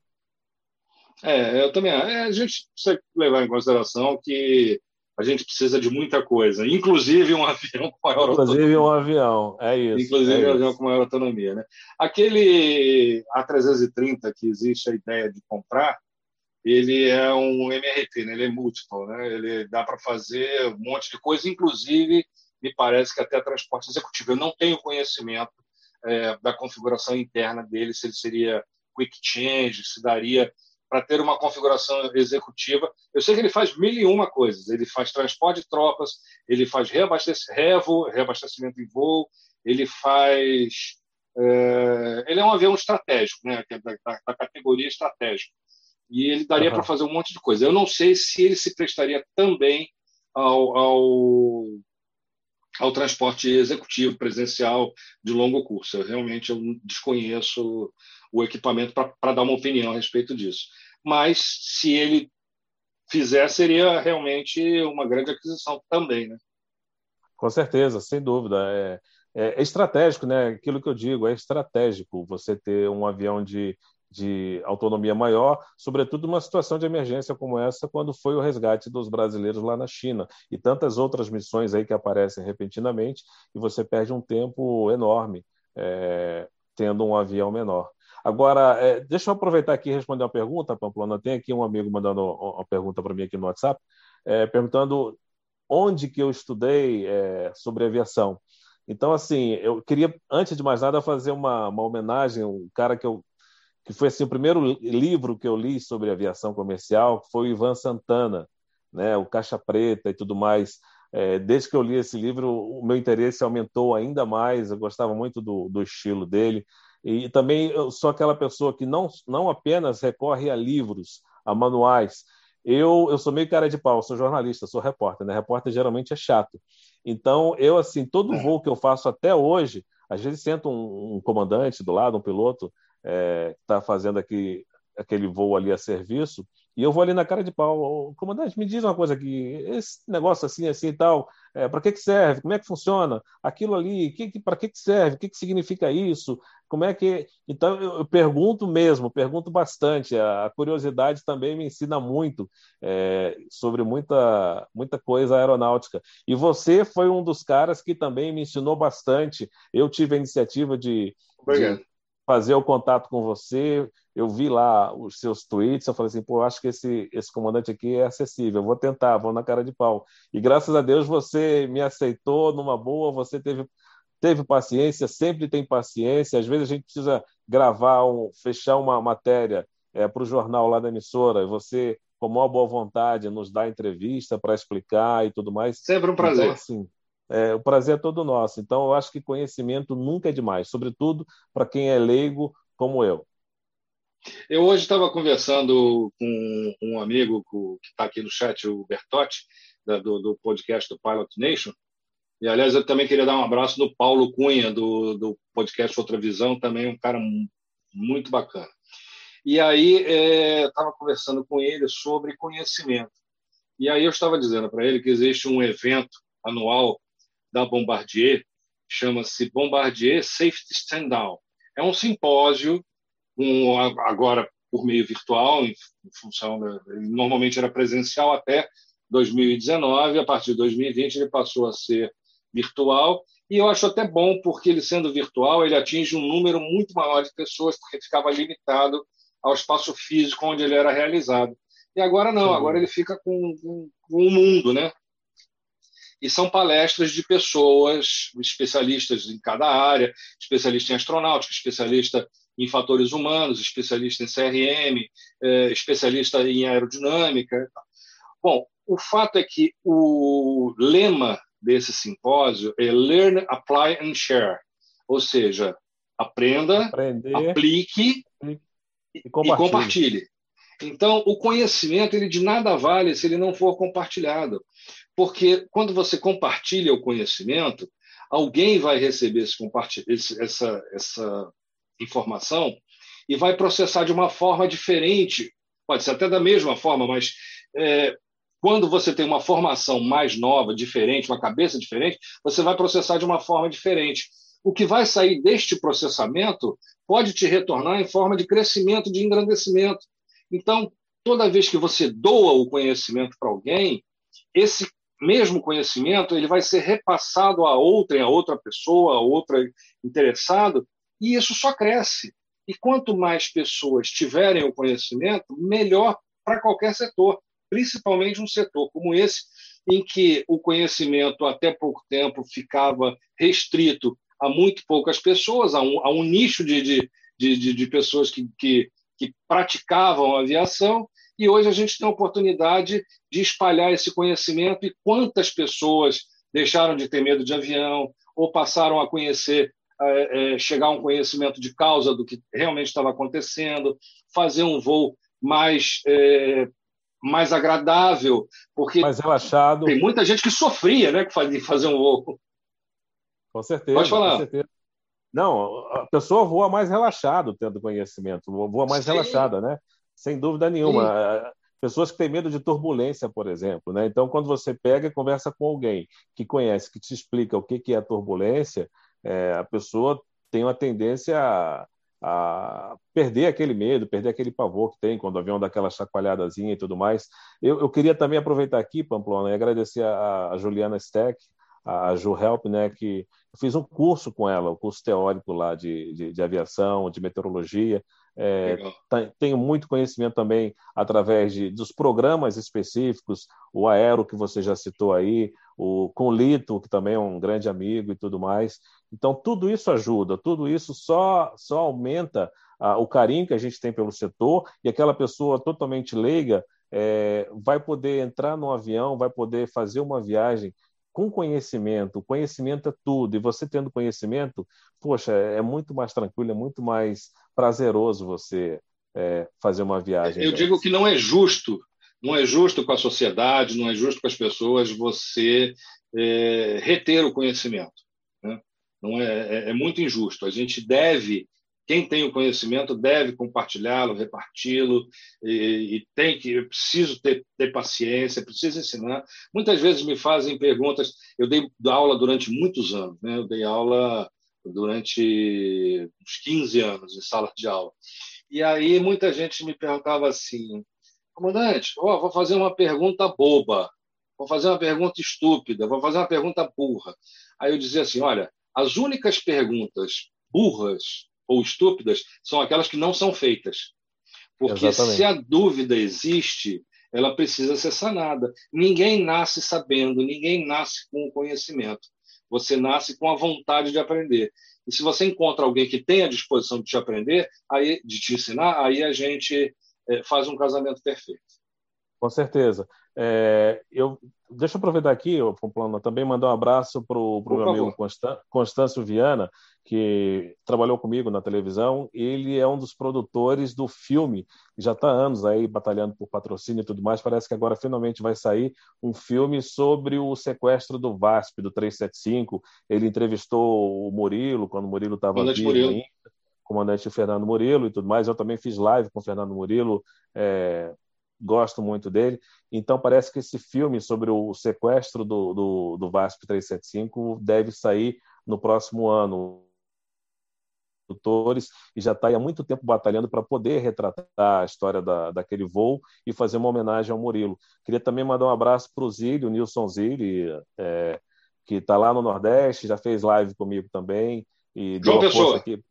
[SPEAKER 2] É, eu também. É, a gente precisa levar em consideração que a gente precisa de muita coisa, inclusive um *laughs* avião com maior
[SPEAKER 3] inclusive autonomia. Inclusive um avião, é isso.
[SPEAKER 2] Inclusive
[SPEAKER 3] é
[SPEAKER 2] um avião com maior autonomia. Né? Aquele A330 que existe a ideia de comprar, ele é um MRT, né? ele é múltiplo, né? ele dá para fazer um monte de coisa, inclusive me parece que até transporte executivo. Eu não tenho conhecimento é, da configuração interna dele, se ele seria quick change, se daria para ter uma configuração executiva. Eu sei que ele faz mil e uma coisas. Ele faz transporte de tropas, ele faz reabastecimento, reabastecimento em voo, ele faz. É, ele é um avião estratégico, né, é da, da, da categoria estratégico. E ele daria uhum. para fazer um monte de coisa. Eu não sei se ele se prestaria também ao, ao, ao transporte executivo, presencial, de longo curso. Eu realmente eu desconheço o equipamento para dar uma opinião a respeito disso. Mas se ele fizer, seria realmente uma grande aquisição também, né?
[SPEAKER 3] Com certeza, sem dúvida. É, é, é, estratégico, né? Aquilo que eu digo, é estratégico você ter um avião de, de autonomia maior, sobretudo numa situação de emergência como essa, quando foi o resgate dos brasileiros lá na China e tantas outras missões aí que aparecem repentinamente e você perde um tempo enorme é, tendo um avião menor. Agora, é, deixa eu aproveitar aqui e responder uma pergunta, Pamplona. Tem aqui um amigo mandando uma pergunta para mim aqui no WhatsApp, é, perguntando onde que eu estudei é, sobre aviação. Então, assim, eu queria, antes de mais nada, fazer uma, uma homenagem um cara que eu que foi assim o primeiro livro que eu li sobre aviação comercial foi o Ivan Santana, né, o Caixa Preta e tudo mais. É, desde que eu li esse livro, o meu interesse aumentou ainda mais. Eu gostava muito do, do estilo dele. E também eu sou aquela pessoa que não, não apenas recorre a livros, a manuais. Eu, eu sou meio cara de pau, sou jornalista, sou repórter, né? Repórter geralmente é chato. Então, eu, assim, todo é. voo que eu faço até hoje, às vezes sento um, um comandante do lado, um piloto, é, está fazendo aqui, aquele voo ali a serviço, e eu vou ali na cara de pau, comandante, me diz uma coisa aqui, esse negócio assim, assim e tal, é, para que, que serve? Como é que funciona? Aquilo ali, que, que, para que, que serve? O que, que significa isso? Como é que. Então, eu, eu pergunto mesmo, pergunto bastante. A, a, curiosidade também me ensina muito é, sobre muita, muita coisa aeronáutica. E você foi um dos caras que também me ensinou bastante. Eu tive a iniciativa de, de fazer o contato com você. Eu vi lá os seus tweets, eu falei assim, pô, acho que esse, esse comandante aqui é acessível, vou tentar, vou na cara de pau. E graças a Deus você me aceitou numa boa, você teve, teve paciência, sempre tem paciência. Às vezes a gente precisa gravar, um, fechar uma matéria é, para o jornal lá da emissora, e você, com maior boa vontade, nos dá entrevista para explicar e tudo mais.
[SPEAKER 2] Sempre um prazer. Então,
[SPEAKER 3] assim, é, o prazer é todo nosso. Então, eu acho que conhecimento nunca é demais, sobretudo para quem é leigo como eu.
[SPEAKER 2] Eu hoje estava conversando com um amigo que está aqui no chat, o Bertotti, do, do, podcast do Pilot Nation. E, aliás, eu também queria dar um abraço no Paulo Cunha, do, do podcast Outra Visão, também um cara muito bacana. E aí, é, estava conversando com ele sobre conhecimento. E aí eu estava dizendo para ele que existe um evento anual da Bombardier, chama-se Bombardier Safety Stand Down. É um simpósio, um, agora por meio virtual, em, função da, normalmente era presencial até 2019, a partir de 2020 ele passou a ser virtual e eu acho até bom porque ele sendo virtual ele atinge um número muito maior de pessoas porque ficava limitado ao espaço físico onde ele era realizado. E agora não, agora ele fica com, com, com o mundo, né? E são palestras de pessoas especialistas em cada área, especialista em astronáutica, especialista em fatores humanos, especialista em CRM, é, especialista em aerodinâmica. Bom, o fato é que o lema desse simpósio é Learn, Apply and Share, ou seja, aprenda, Aprender, aplique e, e, compartilhe. e compartilhe. Então, o conhecimento ele de nada vale se ele não for compartilhado, porque quando você compartilha o conhecimento, alguém vai receber esse, essa, essa informação e vai processar de uma forma diferente, pode ser até da mesma forma, mas é, quando você tem uma formação mais nova, diferente, uma cabeça diferente, você vai processar de uma forma diferente. O que vai sair deste processamento pode te retornar em forma de crescimento, de engrandecimento. Então, toda vez que você doa o conhecimento para alguém, esse mesmo conhecimento ele vai ser repassado a outra, a outra pessoa, a outra interessado, e isso só cresce. E quanto mais pessoas tiverem o conhecimento, melhor para qualquer setor, principalmente um setor como esse, em que o conhecimento até pouco tempo ficava restrito a muito poucas pessoas, a um, a um nicho de, de, de, de pessoas que, que, que praticavam aviação, e hoje a gente tem a oportunidade de espalhar esse conhecimento e quantas pessoas deixaram de ter medo de avião ou passaram a conhecer, é, é, chegar a um conhecimento de causa do que realmente estava acontecendo, fazer um voo mais é, mais agradável, porque
[SPEAKER 3] mais relaxado.
[SPEAKER 2] Tem muita gente que sofria, né, de fazer um voo.
[SPEAKER 3] Com certeza. Pode falar. Com certeza. Não, a pessoa voa mais relaxado tendo conhecimento, voa mais Sim. relaxada, né? Sem dúvida nenhuma. Sim. Eh, pessoas que têm medo de turbulência, por exemplo. Né? Então, quando você pega e conversa com alguém que conhece, que te explica o que é a turbulência, é, a pessoa tem uma tendência a, a, perder aquele medo, perder aquele pavor que tem quando o avião dá aquela chacoalhadazinha e tudo mais. Eu, eu queria também aproveitar aqui, Pamplona, e agradecer a, a Juliana Steck, a Ju Help, né, que eu fiz um curso com ela, o um curso teórico lá de, de, de aviação, de meteorologia, é, tenho muito conhecimento também através de, dos programas específicos, o Aero, que você já citou aí, o Conlito, que também é um grande amigo e tudo mais. Então, tudo isso ajuda, tudo isso só, só aumenta o carinho que a gente tem pelo setor e aquela pessoa totalmente leiga é, vai poder entrar no avião, vai poder fazer uma viagem com conhecimento, conhecimento é tudo, e você tendo conhecimento, poxa, é muito mais tranquilo, é muito mais prazeroso você é, fazer uma viagem.
[SPEAKER 2] Eu digo que não é justo, não é justo com a sociedade, não é justo com as pessoas você é, reter o conhecimento. Né? Não é, é, é muito injusto. A gente deve quem tem o conhecimento deve compartilhá-lo, reparti-lo, e, e, tem que, eu preciso ter, ter paciência, preciso ensinar. Muitas vezes me fazem perguntas. Eu dei aula durante muitos anos, né? Eu dei aula durante uns 15 anos em sala de aula. E aí muita gente me perguntava assim, comandante, oh, vou fazer uma pergunta boba, vou fazer uma pergunta estúpida, vou fazer uma pergunta burra. Aí eu dizia assim, olha, as únicas perguntas burras ou estúpidas são aquelas que não são feitas. Porque Exatamente. se a dúvida existe, ela precisa ser sanada. Ninguém nasce sabendo, ninguém nasce com o conhecimento. Você nasce com a vontade de aprender. E se você encontra alguém que tem a disposição de te aprender, aí, de te ensinar, aí a gente é, faz um casamento perfeito.
[SPEAKER 3] Com certeza. É, eu, deixa eu aproveitar aqui, Pomplano, também mandar um abraço para o meu amigo Constâncio Viana, que trabalhou comigo na televisão. Ele é um dos produtores do filme, já está há anos aí batalhando por patrocínio e tudo mais. Parece que agora finalmente vai sair um filme sobre o sequestro do VASP, do 375. Ele entrevistou o Murilo, quando o Murilo estava vivo ainda, comandante Fernando Murilo e tudo mais. Eu também fiz live com o Fernando Murilo. É, gosto muito dele. Então, parece que esse filme sobre o sequestro do, do, do VASP 375 deve sair no próximo ano. produtores e já está há muito tempo batalhando para poder retratar a história da, daquele voo e fazer uma homenagem ao Murilo. Queria também mandar um abraço para o Zílio, Nilson Zílio, é, que está lá no Nordeste, já fez live comigo também. E
[SPEAKER 2] João Pessoa. Aqui.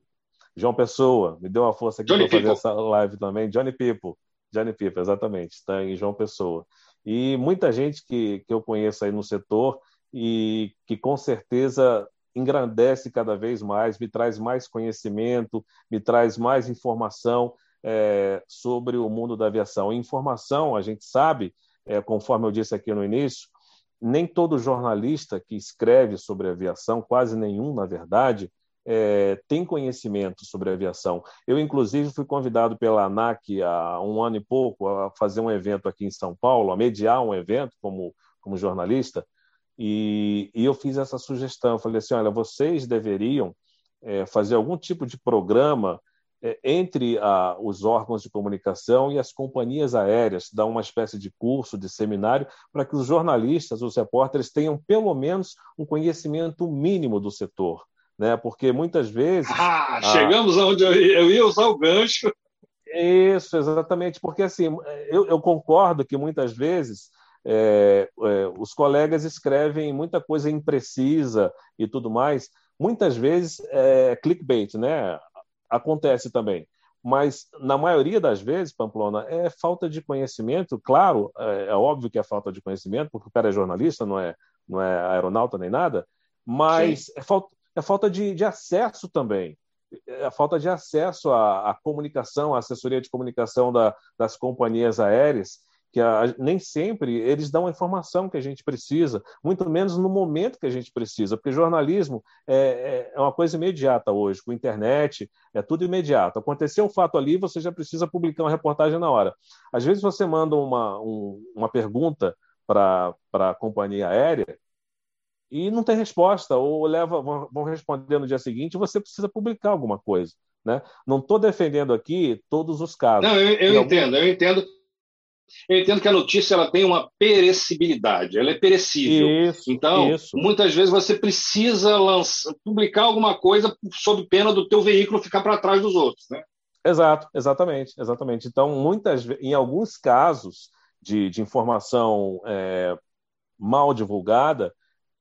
[SPEAKER 3] João Pessoa, me deu uma força aqui para fazer essa live também. Johnny Pipo, Johnny Pipo, exatamente, está em João Pessoa. E muita gente que, que eu conheço aí no setor e que com certeza engrandece cada vez mais, me traz mais conhecimento, me traz mais informação é, sobre o mundo da aviação. informação, a gente sabe, é, conforme eu disse aqui no início, nem todo jornalista que escreve sobre aviação, quase nenhum, na verdade, é, tem conhecimento sobre aviação. Eu, inclusive, fui convidado pela ANAC há um ano e pouco a fazer um evento aqui em São Paulo, a mediar um evento como, como jornalista, e, e eu fiz essa sugestão. Eu falei assim: olha, vocês deveriam é, fazer algum tipo de programa é, entre a, os órgãos de comunicação e as companhias aéreas, dar uma espécie de curso, de seminário, para que os jornalistas, os repórteres tenham pelo menos um conhecimento mínimo do setor. Né? Porque muitas vezes.
[SPEAKER 2] Ah, chegamos a... aonde eu ia, eu ia usar o gancho.
[SPEAKER 3] Isso, exatamente, porque assim, eu, eu concordo que muitas vezes é, é, os colegas escrevem muita coisa imprecisa e tudo mais. Muitas vezes é clickbait, né? Acontece também. Mas, na maioria das vezes, Pamplona, é falta de conhecimento. Claro, é, é óbvio que é falta de conhecimento, porque o cara é jornalista, não é, não é aeronauta nem nada, mas é falta, é falta de, de acesso também a falta de acesso à, à, comunicação, à assessoria de comunicação da, das companhias aéreas, que a, nem sempre eles dão a informação que a gente precisa, muito menos no momento que a gente precisa, porque jornalismo é, é, é uma coisa imediata hoje, com internet, é tudo imediato. Aconteceu um fato ali, você já precisa publicar uma reportagem na hora. Às vezes você manda uma, um, uma pergunta para a companhia aérea e não tem resposta, ou leva, vão responder no dia seguinte, você precisa publicar alguma coisa. Né? Não estou defendendo aqui todos os casos.
[SPEAKER 2] Não, eu, eu entendo, eu entendo eu entendo que a notícia ela tem uma perecibilidade, ela é perecível. Isso, então, isso. muitas vezes você precisa lançar, publicar alguma coisa sob pena do teu veículo ficar para trás dos outros, né?
[SPEAKER 3] Exato, exatamente, exatamente. Então, muitas, em alguns casos de, de informação é, mal divulgada,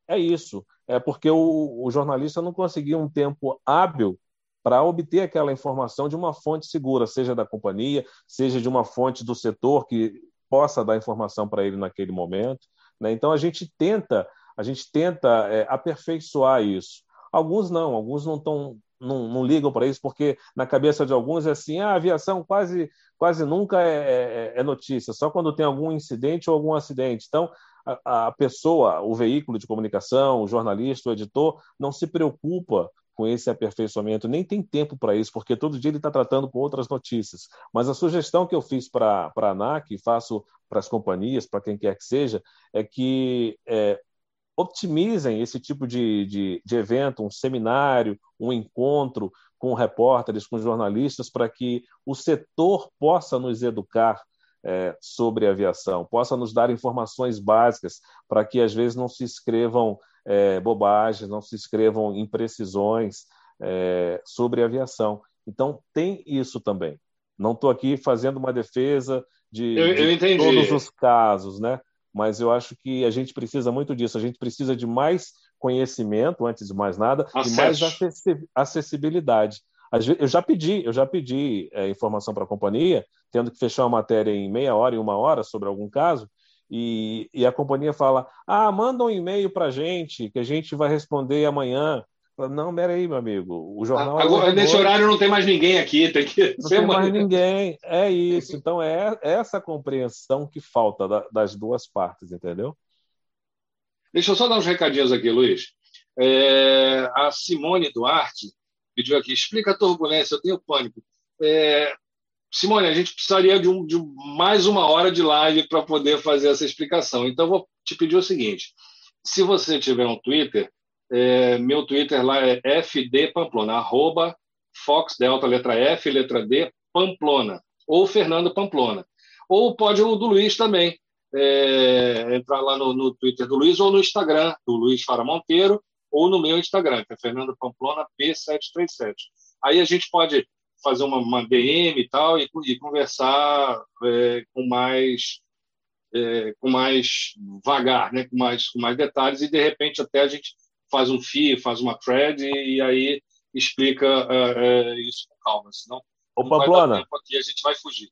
[SPEAKER 3] é isso. É porque o, o jornalista não conseguiu um tempo hábil para obter aquela informação de uma fonte segura, seja da companhia, seja de uma fonte do setor que possa dar informação para ele naquele momento. Né? Então a gente tenta, a gente tenta é, aperfeiçoar isso. Alguns não, alguns não estão não, não, ligam para isso, porque na cabeça de alguns é assim: ah, a aviação quase, quase nunca é, é, é, notícia, só quando tem algum incidente ou algum acidente. Então, a, a, pessoa, o veículo de comunicação, o jornalista, o editor, não se preocupa com esse aperfeiçoamento, nem tem tempo para isso, porque todo dia ele está tratando com outras notícias. Mas a sugestão que eu fiz para a ANAC, e faço para as companhias, para quem quer que seja, é que é, optimizem esse tipo de, de, de evento, um seminário, um encontro com repórteres, com jornalistas, para que o setor possa nos educar é, sobre aviação, possa nos dar informações básicas para que às vezes não se escrevam é, bobagens, não se escrevam imprecisões é, sobre aviação. Então, tem isso também. Não estou aqui fazendo uma defesa de,
[SPEAKER 2] eu, eu
[SPEAKER 3] de todos os casos, né? mas eu acho que a gente precisa muito disso. A gente precisa de mais conhecimento, antes de mais nada, Acesso. e mais acessibilidade. Eu já pedi, eu já pedi é, informação para a companhia, tendo que fechar uma matéria em meia hora, em uma hora sobre algum caso, e, e a companhia fala: ah, manda um e-mail para a gente, que a gente vai responder amanhã. Não, peraí, meu amigo. O jornal.
[SPEAKER 2] Agora, nesse horário não tem mais ninguém aqui, tem que.
[SPEAKER 3] Não tem mais ninguém. É isso. Então, é essa compreensão que falta da, das duas partes, entendeu?
[SPEAKER 2] Deixa eu só dar uns recadinhos aqui, Luiz. É, a Simone Duarte pediu aqui: explica a turbulência, eu tenho pânico. É, Simone, a gente precisaria de, um, de mais uma hora de live para poder fazer essa explicação. Então, vou te pedir o seguinte: se você tiver um Twitter, é, meu Twitter lá é FD Pamplona, arroba Fox Delta, letra F, letra D, Pamplona, ou Fernando Pamplona. Ou pode o do Luiz também, é, entrar lá no, no, Twitter do Luiz ou no Instagram do Luiz Fara Monteiro, ou no meu Instagram, que é Fernando Pamplona P737. aí a gente pode fazer uma, uma DM e tal e, e conversar é, com mais é, com mais vagar, né? com mais com mais detalhes e de repente até a gente faz um FII, faz uma thread e, e aí explica é, é isso com calma, senão
[SPEAKER 3] Ô, Pamplona,
[SPEAKER 2] aqui, a gente vai fugir.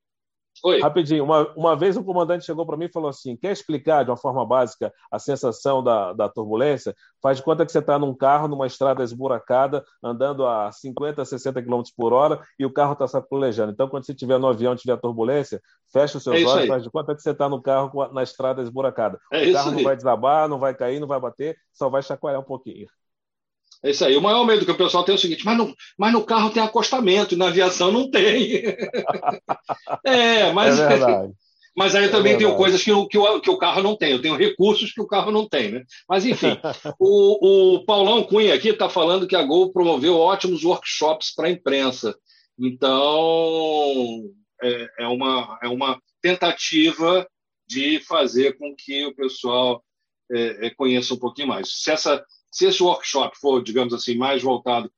[SPEAKER 3] Oi. Rapidinho, uma, uma vez o comandante chegou para mim e falou assim: quer explicar de uma forma básica a sensação da, da turbulência? Faz de conta que você está num carro, numa estrada esburacada, andando a 50, 60 km por hora e o carro está sacolejando. Então, quando você estiver no avião e tiver turbulência, fecha os seus é olhos, faz de conta que você está no carro na estrada esburacada. É o carro não vai desabar, não vai cair, não vai bater, só vai chacoalhar um pouquinho.
[SPEAKER 2] É isso aí. O maior medo que o pessoal tem é o seguinte: mas no, mas no carro tem acostamento, e na aviação não tem. *laughs* é, mas. É verdade. Mas aí eu também é tenho coisas que o, que, o, que o carro não tem, eu tenho recursos que o carro não tem, né? Mas, enfim, o, o Paulão Cunha aqui está falando que a Gol promoveu ótimos workshops para a imprensa. Então, é, é, uma, é uma tentativa de fazer com que o pessoal é, é conheça um pouquinho mais. Se essa, se esse workshop for, digamos assim, mais voltado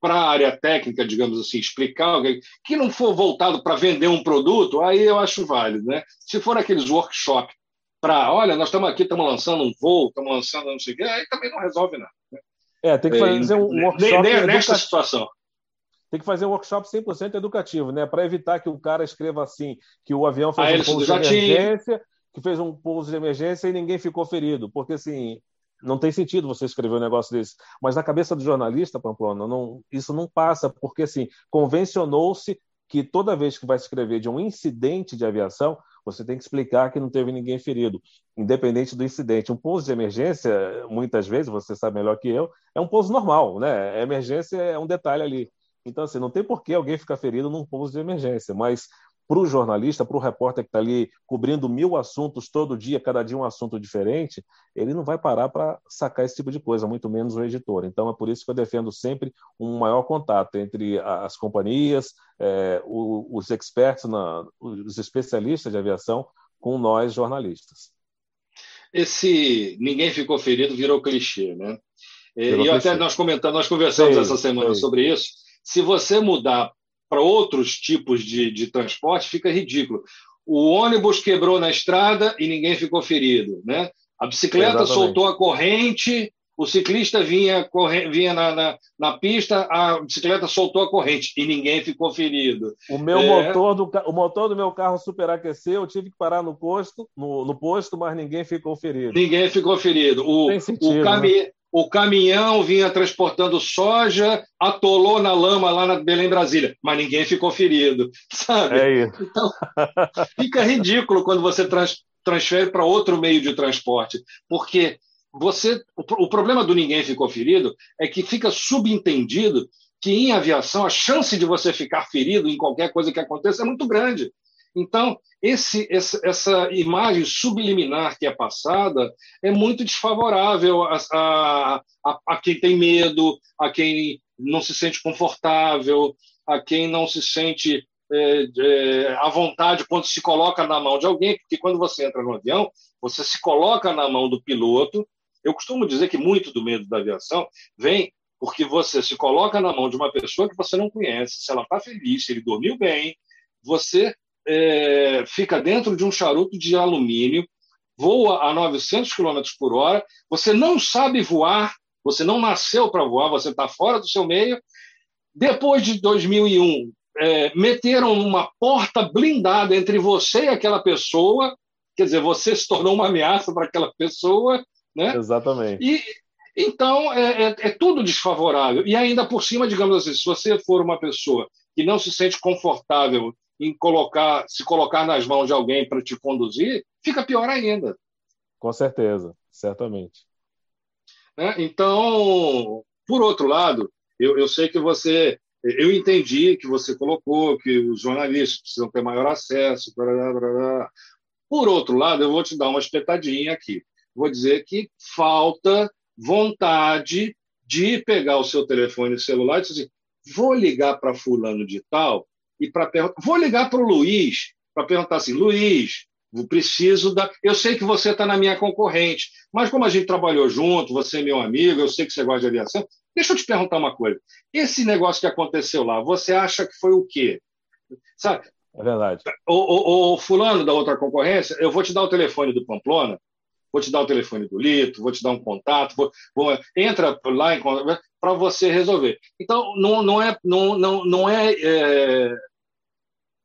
[SPEAKER 2] para a área técnica, digamos assim, explicar, que não for voltado para vender um produto, aí eu acho válido. Né? Se for aqueles workshop para, olha, nós estamos aqui, estamos lançando um voo, estamos lançando não sei o quê, aí também não resolve nada. Né?
[SPEAKER 3] É, tem que fazer um workshop.
[SPEAKER 2] Nem, nessa situação.
[SPEAKER 3] Tem que fazer um workshop 100% educativo, né? Para evitar que o cara escreva assim, que o avião fez ah, um pouso de emergência, que fez um pouso de emergência e ninguém ficou ferido. Porque, assim, não tem sentido você escrever um negócio desse. Mas na cabeça do jornalista, Pamplona, não, isso não passa, porque assim, convencionou-se que toda vez que vai escrever de um incidente de aviação, você tem que explicar que não teve ninguém ferido, independente do incidente. Um pouso de emergência, muitas vezes, você sabe melhor que eu, é um pouso normal, né? Emergência é um detalhe ali. Então, assim, não tem por que alguém ficar ferido num pouso de emergência, mas para o jornalista, para o repórter que está ali cobrindo mil assuntos todo dia, cada dia um assunto diferente, ele não vai parar para sacar esse tipo de coisa, muito menos o editor. Então, é por isso que eu defendo sempre um maior contato entre as companhias, é, os experts, na, os especialistas de aviação, com nós jornalistas.
[SPEAKER 2] Esse ninguém ficou ferido virou clichê, né? Virou e clichê. até nós comentamos, nós conversamos sei, essa semana sei. sobre isso. Se você mudar para outros tipos de, de transporte, fica ridículo. O ônibus quebrou na estrada e ninguém ficou ferido. Né? A bicicleta Exatamente. soltou a corrente, o ciclista vinha, corre... vinha na, na, na, pista, a bicicleta soltou a corrente e ninguém ficou ferido.
[SPEAKER 3] O meu é... motor do o motor do meu carro superaqueceu, eu tive que parar no posto, no, no posto, mas ninguém ficou ferido.
[SPEAKER 2] Ninguém ficou ferido. O, sentido, o, cami... né? O caminhão vinha transportando soja, atolou na lama lá na Belém, Brasília, mas ninguém ficou ferido, *laughs* sabe?
[SPEAKER 3] É isso.
[SPEAKER 2] Então, fica ridículo quando você trans, transfere para outro meio de transporte, porque você, o, o problema do ninguém ficou ferido é que fica subentendido que em aviação a chance de você ficar ferido em qualquer coisa que aconteça é muito grande. Então, esse, essa imagem subliminar que é passada é muito desfavorável a, a, a, quem tem medo, a quem não se sente confortável, a quem não se sente é, é, à vontade quando se coloca na mão de alguém, porque quando você entra no avião, você se coloca na mão do piloto. Eu costumo dizer que muito do medo da aviação vem porque você se coloca na mão de uma pessoa que você não conhece, se ela está feliz, se ele dormiu bem, você é, fica dentro de um charuto de alumínio, voa a 900 km por hora, você não sabe voar, você não nasceu para voar, você está fora do seu meio. Depois de 2001, é, meteram uma porta blindada entre você e aquela pessoa, quer dizer, você se tornou uma ameaça para aquela pessoa, né?
[SPEAKER 3] Exatamente.
[SPEAKER 2] E então é, é, é, tudo desfavorável. E ainda por cima, digamos assim, se você for uma pessoa que não se sente confortável em colocar, se colocar nas mãos de alguém para te conduzir, fica pior ainda.
[SPEAKER 3] Com certeza, certamente.
[SPEAKER 2] É, então, por outro lado, eu, eu sei que você, eu entendi que você colocou que os jornalistas precisam ter maior acesso. Blá, blá, blá. Por outro lado, eu vou te dar uma espetadinha aqui. Vou dizer que falta vontade de pegar o seu telefone celular e dizer assim, vou ligar para fulano de tal e para perguntar. Vou ligar para o Luiz para perguntar assim: Luiz, preciso da. Eu sei que você está na minha concorrente, mas como a gente trabalhou junto, você é meu amigo, eu sei que você gosta de aviação. Deixa eu te perguntar uma coisa. Esse negócio que aconteceu lá, você acha que foi o quê?
[SPEAKER 3] Sabe? É verdade.
[SPEAKER 2] O, o, o fulano da outra concorrência, eu vou te dar o telefone do Pamplona, vou te dar o telefone do Lito, vou te dar um contato, vou, vou, entra lá para você resolver. Então, não, não é, não, não, não é, é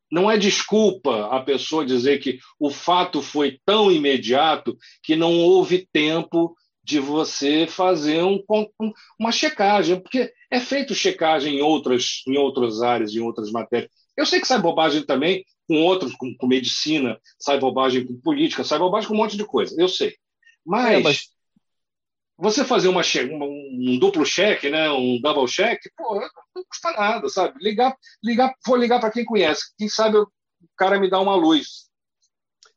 [SPEAKER 2] não é desculpa a pessoa dizer que o fato foi tão imediato que não houve tempo de você fazer um, uma checagem, porque é feito checagem em outras, em outras áreas, em outras matérias. Eu sei que sai bobagem também com outros, com, com medicina, sai bobagem com política, sai bobagem com um monte de coisa, eu sei. Mas, é, mas... você fazer uma, um duplo cheque, né, um double check, pô, não custa nada, sabe? Ligar, ligar, vou ligar para quem conhece. Quem sabe o cara me dá uma luz.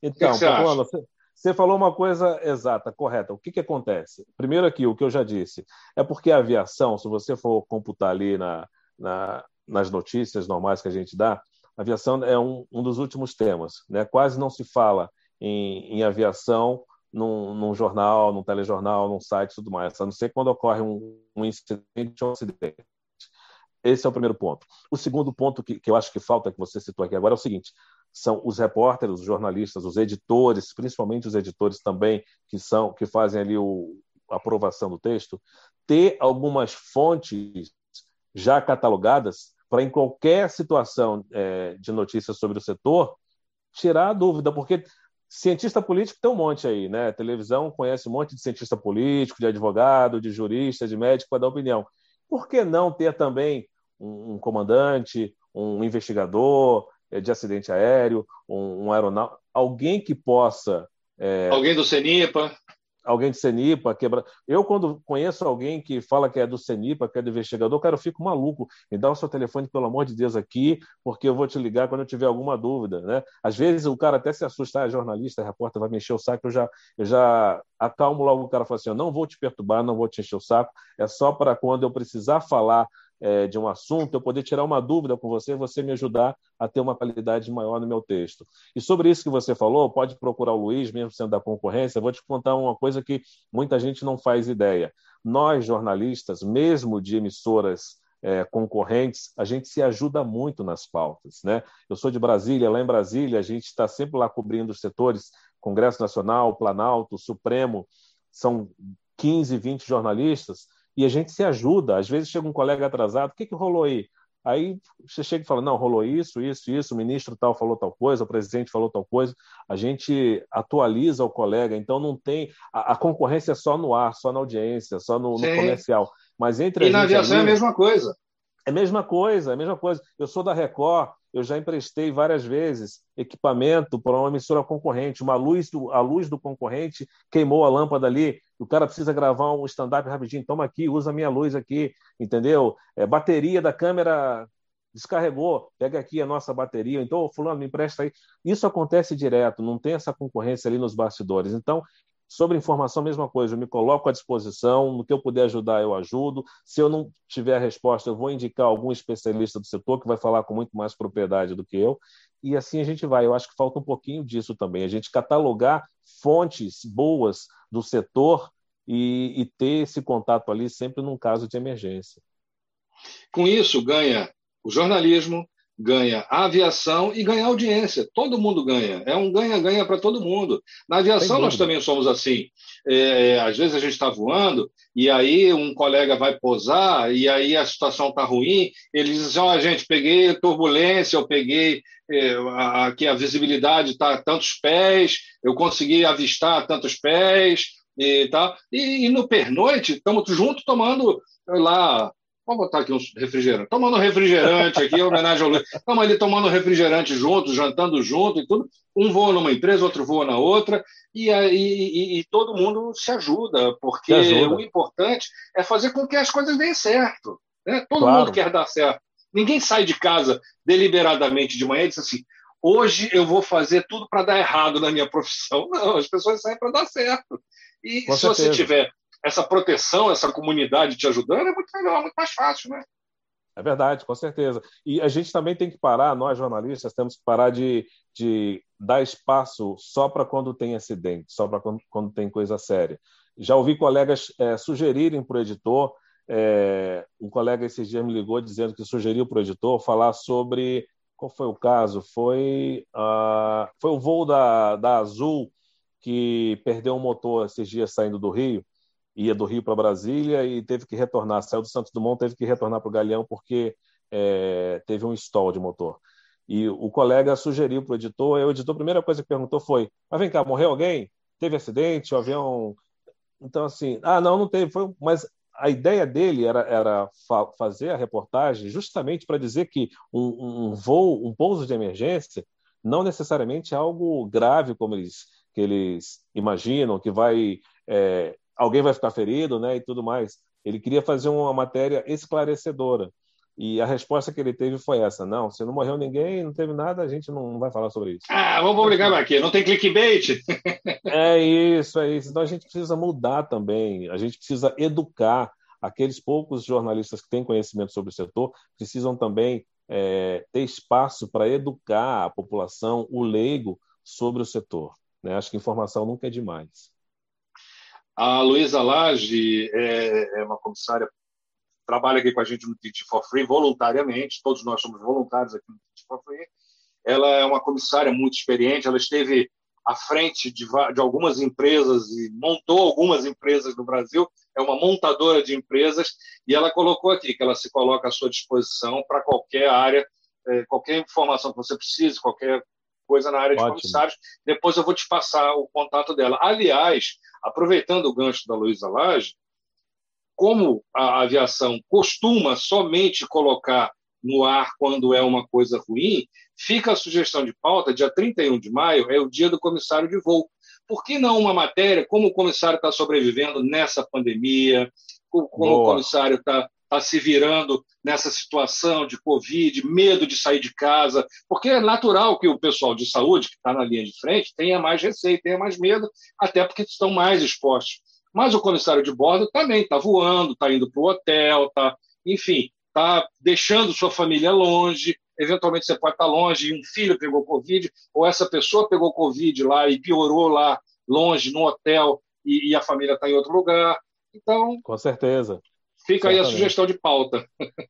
[SPEAKER 3] Então, que que você, você, você, falou uma coisa exata, correta. O que, que acontece? Primeiro aqui, o que eu já disse, é porque a aviação, se você for computar ali na, na, nas notícias normais que a gente dá, aviação é um, um dos últimos temas. Né? Quase não se fala em, em aviação num, num, jornal, num telejornal, num site e tudo mais, a não ser quando ocorre um, um incidente ou um acidente. Esse é o primeiro ponto. O segundo ponto que, que eu acho que falta, que você citou aqui agora, é o seguinte: são os repórteres, os jornalistas, os editores, principalmente os editores também que são que fazem ali o, a aprovação do texto, ter algumas fontes já catalogadas para em qualquer situação é, de notícias sobre o setor tirar a dúvida, porque cientista político tem um monte aí, né? A televisão conhece um monte de cientista político, de advogado, de jurista, de médico para dar opinião. Por que não ter também um, um comandante, um investigador é, de acidente aéreo, um, um aeronáutico, alguém que possa.
[SPEAKER 2] É... Alguém do CENIPA
[SPEAKER 3] alguém de CENIPA, quebra. Eu, quando conheço alguém que fala que é do CENIPA, que é do investigador, cara, eu fico maluco. Me dá o seu telefone, pelo amor de Deus, aqui, porque eu vou te ligar quando eu tiver alguma dúvida. Né? Às vezes o cara até se assusta, é jornalista, é repórter, vai me encher o saco, eu já, eu já acalmo logo o cara fala assim: eu não vou te perturbar, não vou te encher o saco, é só para quando eu precisar falar é, de um assunto, eu poder tirar uma dúvida com você, você me ajudar a ter uma qualidade maior no meu texto. E sobre isso que você falou, pode procurar o Luiz, mesmo sendo da concorrência, vou te contar uma coisa que muita gente não faz ideia. Nós, jornalistas, mesmo de emissoras é, concorrentes, a gente se ajuda muito nas pautas. Né? Eu sou de Brasília, lá em Brasília, a gente está sempre lá cobrindo os setores, Congresso Nacional, Planalto, Supremo, são 15, 20 jornalistas, e a gente se ajuda. Às vezes chega um colega atrasado, o que, que rolou aí? Aí você chega e fala: não, rolou isso, isso, isso, o ministro tal falou tal coisa, o presidente falou tal coisa. A gente atualiza o colega, então não tem. A, a concorrência é só no ar, só na audiência, só no, no comercial. Mas entre
[SPEAKER 2] e na aviação ali, é a mesma coisa.
[SPEAKER 3] É a mesma coisa, é a mesma coisa. Eu sou da Record, eu já emprestei várias vezes equipamento para uma emissora concorrente. Uma luz do, a luz do concorrente queimou a lâmpada ali. O cara precisa gravar um stand-up rapidinho. Toma aqui, usa a minha luz aqui, entendeu? É, bateria da câmera descarregou, pega aqui a nossa bateria. Então, fulano, me empresta aí. Isso acontece direto, não tem essa concorrência ali nos bastidores. Então, Sobre informação, mesma coisa, eu me coloco à disposição, no que eu puder ajudar, eu ajudo. Se eu não tiver a resposta, eu vou indicar algum especialista do setor que vai falar com muito mais propriedade do que eu. E assim a gente vai. Eu acho que falta um pouquinho disso também, a gente catalogar fontes boas do setor e, e ter esse contato ali sempre num caso de emergência.
[SPEAKER 2] Com isso, ganha o jornalismo, ganha a aviação e ganha a audiência. Todo mundo ganha. É um ganha-ganha para todo mundo. Na aviação nós também somos assim. É, às vezes a gente está voando e aí um colega vai posar e aí a situação está ruim. Ele diz assim, oh, gente, peguei turbulência, eu peguei é, aqui a visibilidade está tantos pés, eu consegui avistar tantos pés e tal. E, e no pernoite estamos juntos tomando lá Vamos botar aqui um refrigerante. Tomando refrigerante aqui, em homenagem ao Luiz. Estamos ali tomando refrigerante juntos, jantando junto e tudo. Um voa numa empresa, outro voa na outra, e, e, e todo mundo se ajuda, porque ajuda. o importante é fazer com que as coisas deem certo. Né? Todo claro. mundo quer dar certo. Ninguém sai de casa deliberadamente de manhã e diz assim: hoje eu vou fazer tudo para dar errado na minha profissão. *laughs* Não, as pessoas saem para dar certo. E com se certeza. você tiver essa proteção, essa comunidade te ajudando, é muito melhor, muito mais fácil, né?
[SPEAKER 3] É verdade, com certeza. E a gente também tem que parar, nós jornalistas temos que parar de, de dar espaço só para quando tem acidente, só para quando, quando, tem coisa séria. Já ouvi colegas é, sugerirem para o editor, é, um colega esses dias me ligou dizendo que sugeriu para o editor falar sobre qual foi o caso? Foi, uh, foi o voo da, da Azul que perdeu um motor esses dias saindo do Rio, ia do Rio para Brasília e teve que retornar, saiu do Santos Dumont, teve que retornar para o Galeão porque é, teve um stall de motor. E o colega sugeriu para o editor, e o editor, a primeira coisa que perguntou foi: Mas vem cá, morreu alguém? Teve acidente? O avião. Então, assim, ah, não, não teve. Foi... Mas a ideia dele era, era fa fazer a reportagem justamente para dizer que um, um, voo, um pouso de emergência, não necessariamente é algo grave como eles, que eles imaginam, que vai é, alguém vai ficar ferido, né, e tudo mais. Ele queria fazer uma matéria esclarecedora. E a resposta que ele teve foi essa: não, se não morreu ninguém, não teve nada, a gente não vai falar sobre isso.
[SPEAKER 2] Ah, vamos publicar aqui, não tem clickbait. *laughs*
[SPEAKER 3] é isso, é isso. Então a gente precisa mudar também, a gente precisa educar. Aqueles poucos jornalistas que têm conhecimento sobre o setor precisam também é, ter espaço para educar a população, o leigo, sobre o setor. Né? Acho que informação nunca é demais.
[SPEAKER 2] A Luísa Lage é, é uma comissária trabalha aqui com a gente no Teach for Free voluntariamente, todos nós somos voluntários aqui no Teach for Free. Ela é uma comissária muito experiente, ela esteve à frente de, de algumas empresas e montou algumas empresas no Brasil, é uma montadora de empresas, e ela colocou aqui que ela se coloca à sua disposição para qualquer área, é, qualquer informação que você precise, qualquer coisa na área de Ótimo. comissários. Depois eu vou te passar o contato dela. Aliás, aproveitando o gancho da Luísa Lage, como a aviação costuma somente colocar no ar quando é uma coisa ruim, fica a sugestão de pauta, dia 31 de maio é o dia do comissário de voo. Por que não uma matéria como o comissário está sobrevivendo nessa pandemia, como Boa. o comissário está tá se virando nessa situação de Covid, medo de sair de casa, porque é natural que o pessoal de saúde, que está na linha de frente, tenha mais receio, tenha mais medo, até porque estão mais expostos mas o comissário de bordo também está voando, está indo para o hotel, tá, enfim, está deixando sua família longe. Eventualmente você pode estar tá longe e um filho pegou Covid, ou essa pessoa pegou Covid lá e piorou lá longe no hotel e, e a família está em outro lugar. Então.
[SPEAKER 3] Com certeza.
[SPEAKER 2] Fica Certamente. aí a sugestão de pauta.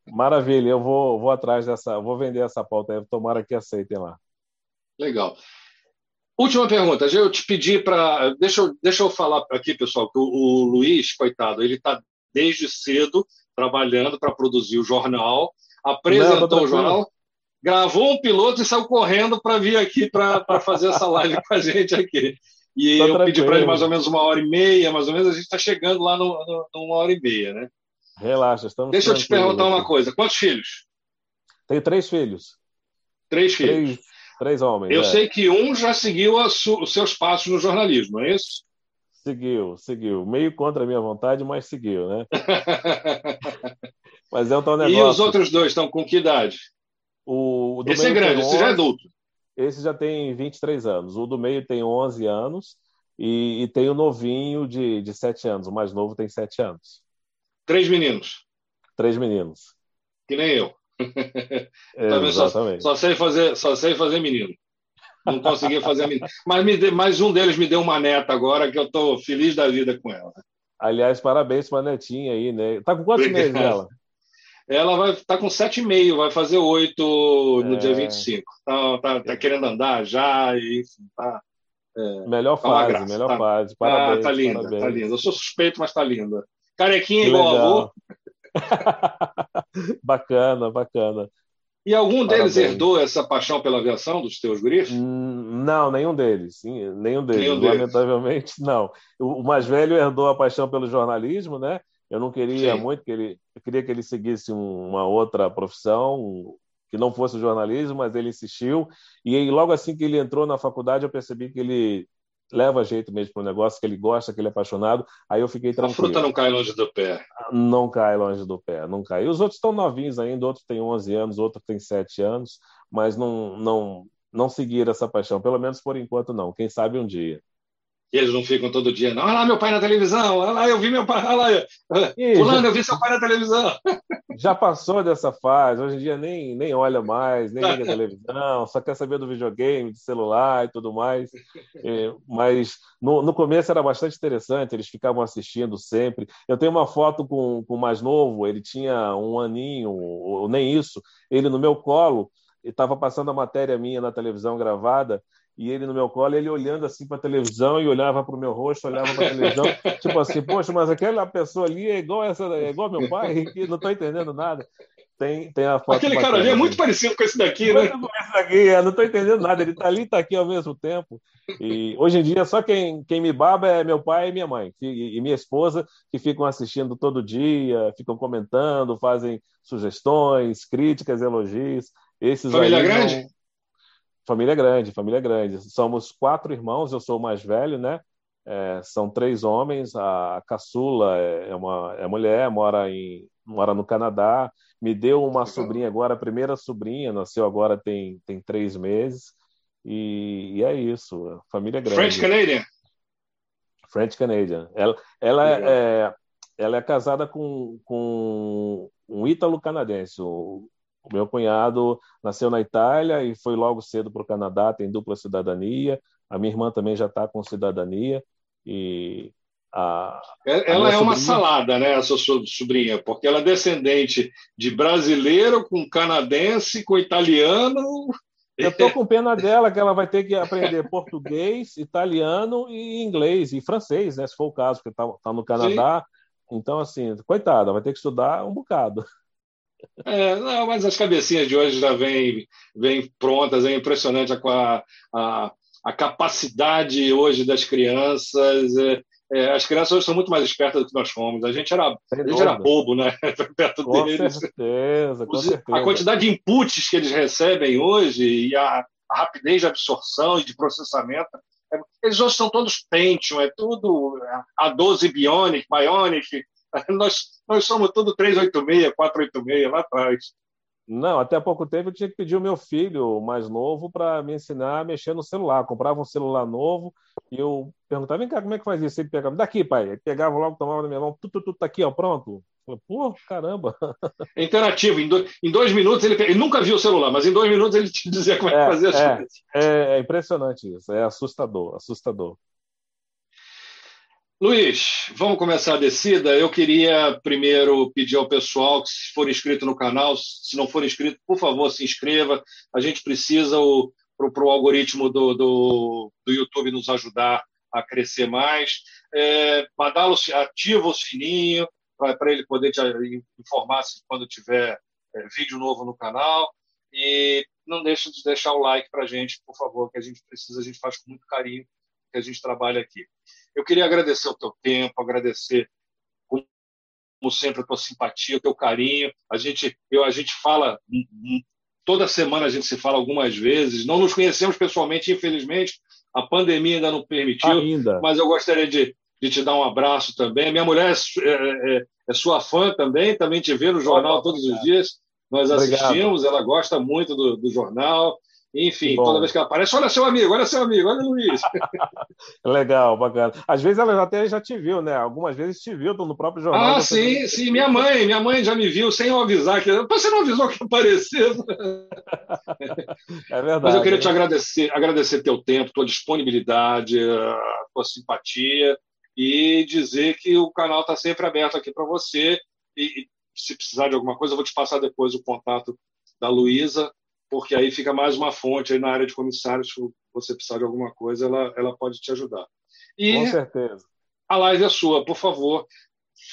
[SPEAKER 3] Maravilha, eu vou, vou atrás dessa, vou vender essa pauta aí, tomara que aceitem lá.
[SPEAKER 2] Legal. Última pergunta. Eu te pedi para. Deixa, eu, deixa eu falar aqui, pessoal, que o, o Luiz, coitado, ele está desde cedo trabalhando para produzir o jornal, apresentou Não, o jornal, gravou um piloto e saiu correndo para vir aqui para fazer essa live com a gente aqui. E tá eu tranquilo. pedi para ele mais ou menos uma hora e meia, mais ou menos, a gente está chegando lá numa hora e meia, né?
[SPEAKER 3] Relaxa, estamos
[SPEAKER 2] Deixa eu te perguntar uma coisa. Quantos filhos?
[SPEAKER 3] Tenho três filhos.
[SPEAKER 2] Três filhos. Três,
[SPEAKER 3] Três homens.
[SPEAKER 2] Eu é. sei que um já seguiu os seus passos no jornalismo, não é isso?
[SPEAKER 3] Seguiu, seguiu. Meio contra a minha vontade, mas seguiu, né? mas é um tal negócio. *laughs*
[SPEAKER 2] E os outros dois estão com que idade?
[SPEAKER 3] O, o
[SPEAKER 2] esse é grande, 11, esse já é adulto.
[SPEAKER 3] Esse já tem 23 anos. O do meio tem 11 anos e, e tem o novinho de, de 7 anos. O mais novo tem 7 anos.
[SPEAKER 2] Três meninos.
[SPEAKER 3] Três meninos.
[SPEAKER 2] Que nem eu. *laughs* Também só, só, sei fazer, só sei fazer menino. Não consegui fazer menino. Mas me de, mais um deles me deu uma neta agora que eu estou feliz da vida com ela.
[SPEAKER 3] Aliás, parabéns para a netinha aí, né? Tá com quantos Obrigado. meses ela?
[SPEAKER 2] Ela vai tá com sete e meio, vai fazer oito no é... dia 25. Tá, tá, tá querendo andar já e tá.
[SPEAKER 3] É, melhor tá fase, melhor tá, fase. Parabéns,
[SPEAKER 2] ah, tá linda, parabéns. tá linda. Eu sou suspeito, mas tá linda. Carequinha que igual legal. avô. *laughs*
[SPEAKER 3] bacana, bacana.
[SPEAKER 2] E algum deles Parabéns. herdou essa paixão pela aviação dos teus guris?
[SPEAKER 3] Hum, não, nenhum deles. Nenhum deles. Nenhum Lamentavelmente, deles. não. O mais velho herdou a paixão pelo jornalismo, né? Eu não queria Sim. muito que ele, eu queria que ele seguisse uma outra profissão que não fosse o jornalismo, mas ele insistiu. E aí, logo assim que ele entrou na faculdade, eu percebi que ele leva jeito mesmo para o negócio, que ele gosta, que ele é apaixonado. Aí eu fiquei tranquilo.
[SPEAKER 2] A fruta não cai longe do pé.
[SPEAKER 3] Não cai longe do pé, não cai. E os outros estão novinhos ainda, outro tem 11 anos, outro tem 7 anos, mas não, não, não seguir essa paixão. Pelo menos por enquanto não. Quem sabe um dia.
[SPEAKER 2] E eles não ficam todo dia, não. Olha lá meu pai na televisão, olha lá, eu vi meu pai, olha lá, fulano, eu vi seu pai na televisão.
[SPEAKER 3] já passou dessa fase. Hoje em dia nem, nem olha mais, nem liga *laughs* televisão, só quer saber do videogame, do celular e tudo mais. É, mas no, no começo era bastante interessante, eles ficavam assistindo sempre. Eu tenho uma foto com, com o mais novo, ele tinha um aninho, ou nem isso, ele no meu colo, estava passando a matéria minha na televisão gravada e ele no meu colo, ele olhando assim para a televisão e olhava para o meu rosto, olhava para a televisão, *laughs* tipo assim, poxa, mas aquela pessoa ali é igual essa, é igual meu pai, que não estou entendendo nada. Tem, tem a foto
[SPEAKER 2] Aquele cara ali é muito parecido com esse daqui, né?
[SPEAKER 3] Esse daqui, eu não estou entendendo nada. Ele está ali e está aqui ao mesmo tempo. E hoje em dia, só quem, quem me baba é meu pai e minha mãe, e, e minha esposa, que ficam assistindo todo dia, ficam comentando, fazem sugestões, críticas, elogios. Esses
[SPEAKER 2] Família grande? Não...
[SPEAKER 3] Família grande, família grande. Somos quatro irmãos, eu sou o mais velho, né? É, são três homens, a caçula é, é uma é mulher, mora, em, mora no Canadá, me deu uma sobrinha agora, a primeira sobrinha, nasceu agora tem, tem três meses, e, e é isso, família grande.
[SPEAKER 2] French Canadian?
[SPEAKER 3] French Canadian. Ela, ela, é, ela é casada com, com um ítalo-canadense, o, o meu cunhado nasceu na Itália e foi logo cedo para o Canadá, tem dupla cidadania. A minha irmã também já está com cidadania. E a,
[SPEAKER 2] ela a é uma salada, né, a sua sobrinha, porque ela é descendente de brasileiro com canadense, com italiano.
[SPEAKER 3] Eu estou com pena dela que ela vai ter que aprender português, italiano e inglês e francês, né, se for o caso, porque está tá no Canadá. Sim. Então, assim, coitada, vai ter que estudar um bocado.
[SPEAKER 2] É, não, mas as cabecinhas de hoje já vêm vem prontas, é impressionante a, a, a capacidade hoje das crianças. É, é, as crianças hoje são muito mais espertas do que nós fomos. A gente era, a gente era bobo, né? *laughs* Perto
[SPEAKER 3] com
[SPEAKER 2] deles.
[SPEAKER 3] Certeza, com certeza.
[SPEAKER 2] A quantidade de inputs que eles recebem hoje e a, a rapidez de absorção e de processamento é, eles hoje são todos Pentium, é tudo A12 Bionic, Bionic, *laughs* nós, nós somos tudo 386, 486 lá atrás.
[SPEAKER 3] Não, até pouco tempo eu tinha que pedir o meu filho mais novo para me ensinar a mexer no celular. comprava um celular novo e eu perguntava, vem cá, como é que faz isso? Ele pegava, daqui, pai. Ele pegava logo, tomava na minha mão, tudo, tudo, tá aqui, ó, pronto. pô, caramba.
[SPEAKER 2] É *laughs* interativo. Em dois, em dois minutos ele, ele nunca viu o celular, mas em dois minutos ele te dizia como é, é que fazia as
[SPEAKER 3] é, coisas. É, é impressionante isso, é assustador, assustador.
[SPEAKER 2] Luiz, vamos começar a descida. Eu queria primeiro pedir ao pessoal que, se for inscrito no canal, se não for inscrito, por favor, se inscreva. A gente precisa para o algoritmo do, do, do, YouTube nos ajudar a crescer mais. É, Badalo, ativa o sininho para ele poder te informar quando tiver é, vídeo novo no canal. E não deixe de deixar o like para a gente, por favor, que a gente precisa, a gente faz com muito carinho que a gente trabalha aqui. Eu queria agradecer o teu tempo, agradecer como sempre a tua simpatia, o teu carinho. A gente, eu, a gente fala toda semana a gente se fala algumas vezes. Não nos conhecemos pessoalmente, infelizmente. A pandemia ainda não permitiu.
[SPEAKER 3] Ainda.
[SPEAKER 2] Mas eu gostaria de, de te dar um abraço também. Minha mulher é, é, é, é sua fã também, também te vê no jornal todos os dias. Nós assistimos, Obrigado. ela gosta muito do, do jornal. Enfim, Bom. toda vez que ela aparece, olha seu amigo, olha seu amigo, olha o Luiz. *laughs*
[SPEAKER 3] Legal, bacana. Às vezes ela até já te viu, né? Algumas vezes te viu no próprio jornal.
[SPEAKER 2] Ah, sim, sim. Minha mãe, minha mãe já me viu sem eu avisar. Que... Você não avisou que apareceu. *laughs* *laughs*
[SPEAKER 3] É verdade.
[SPEAKER 2] Mas eu queria te agradecer, agradecer teu tempo, tua disponibilidade, tua simpatia e dizer que o canal está sempre aberto aqui para você. E, se precisar de alguma coisa, eu vou te passar depois o contato da Luísa porque aí fica mais uma fonte aí na área de comissários, se você precisar de alguma coisa, ela, ela pode te ajudar.
[SPEAKER 3] E Com certeza.
[SPEAKER 2] A live é sua, por favor,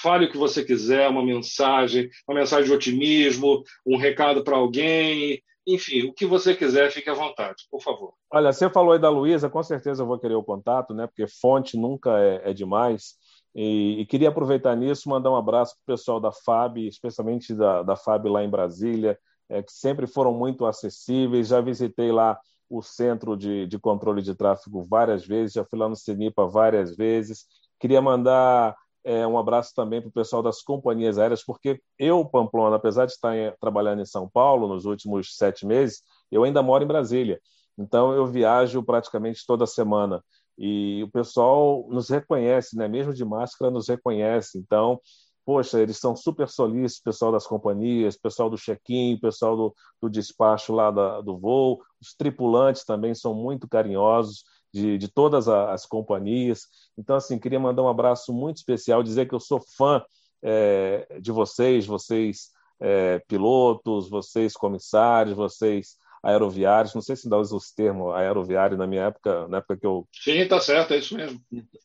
[SPEAKER 2] fale o que você quiser, uma mensagem, uma mensagem de otimismo, um recado para alguém, enfim, o que você quiser, fique à vontade, por favor.
[SPEAKER 3] Olha, você falou aí da Luísa, com certeza eu vou querer o contato, né? Porque fonte nunca é, é demais. E, e, queria aproveitar nisso, mandar um abraço para o pessoal da FAB, especialmente da, da FAB lá em Brasília, é, que sempre foram muito acessíveis. Já visitei lá o centro de, de controle de tráfego várias vezes, já fui lá no CENIPA várias vezes. Queria mandar é, um abraço também para o pessoal das companhias aéreas, porque eu, Pamplona, apesar de estar em, trabalhando em São Paulo nos últimos sete meses, eu ainda moro em Brasília. Então, eu viajo praticamente toda semana. E o pessoal nos reconhece, né? mesmo de máscara, nos reconhece. Então, poxa, eles são super solícitos, pessoal das companhias, pessoal do check-in, pessoal do, do despacho lá da, do voo, os tripulantes também são muito carinhosos de, de todas as companhias. Então, assim, queria mandar um abraço muito especial, dizer que eu sou fã é, de vocês, vocês é, pilotos, vocês comissários, vocês aeroviários, não sei se dá os termos aeroviário na minha época, na época que eu...
[SPEAKER 2] Sim, tá certo, é isso mesmo.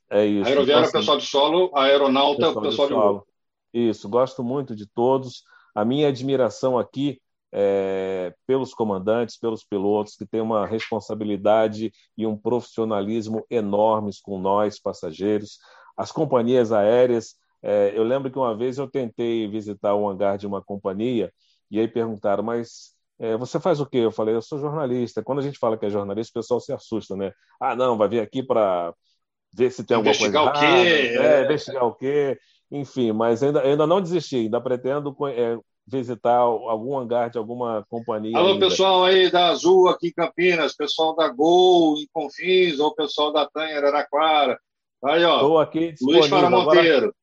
[SPEAKER 3] É isso.
[SPEAKER 2] Aeroviário então, é o pessoal de solo, aeronauta é o pessoal de, de voo.
[SPEAKER 3] Isso, gosto muito de todos. A minha admiração aqui é, pelos comandantes, pelos pilotos, que têm uma responsabilidade e um profissionalismo enormes com nós, passageiros. As companhias aéreas, é, eu lembro que uma vez eu tentei visitar um hangar de uma companhia e aí perguntaram, mas é, você faz o quê? Eu falei, eu sou jornalista. Quando a gente fala que é jornalista, o pessoal se assusta, né? Ah, não, vai vir aqui para ver se tem alguma
[SPEAKER 2] investigar
[SPEAKER 3] coisa.
[SPEAKER 2] Investigar
[SPEAKER 3] o quê? É, investigar o quê? Enfim, mas ainda, ainda não desisti, ainda pretendo é, visitar algum hangar de alguma companhia.
[SPEAKER 2] Alô,
[SPEAKER 3] ainda.
[SPEAKER 2] pessoal aí da Azul aqui em Campinas, pessoal da Gol em Confins, ou pessoal da Tanha Araraquara. Aí, ó.
[SPEAKER 3] Estou aqui
[SPEAKER 2] Luiz Fara Monteiro.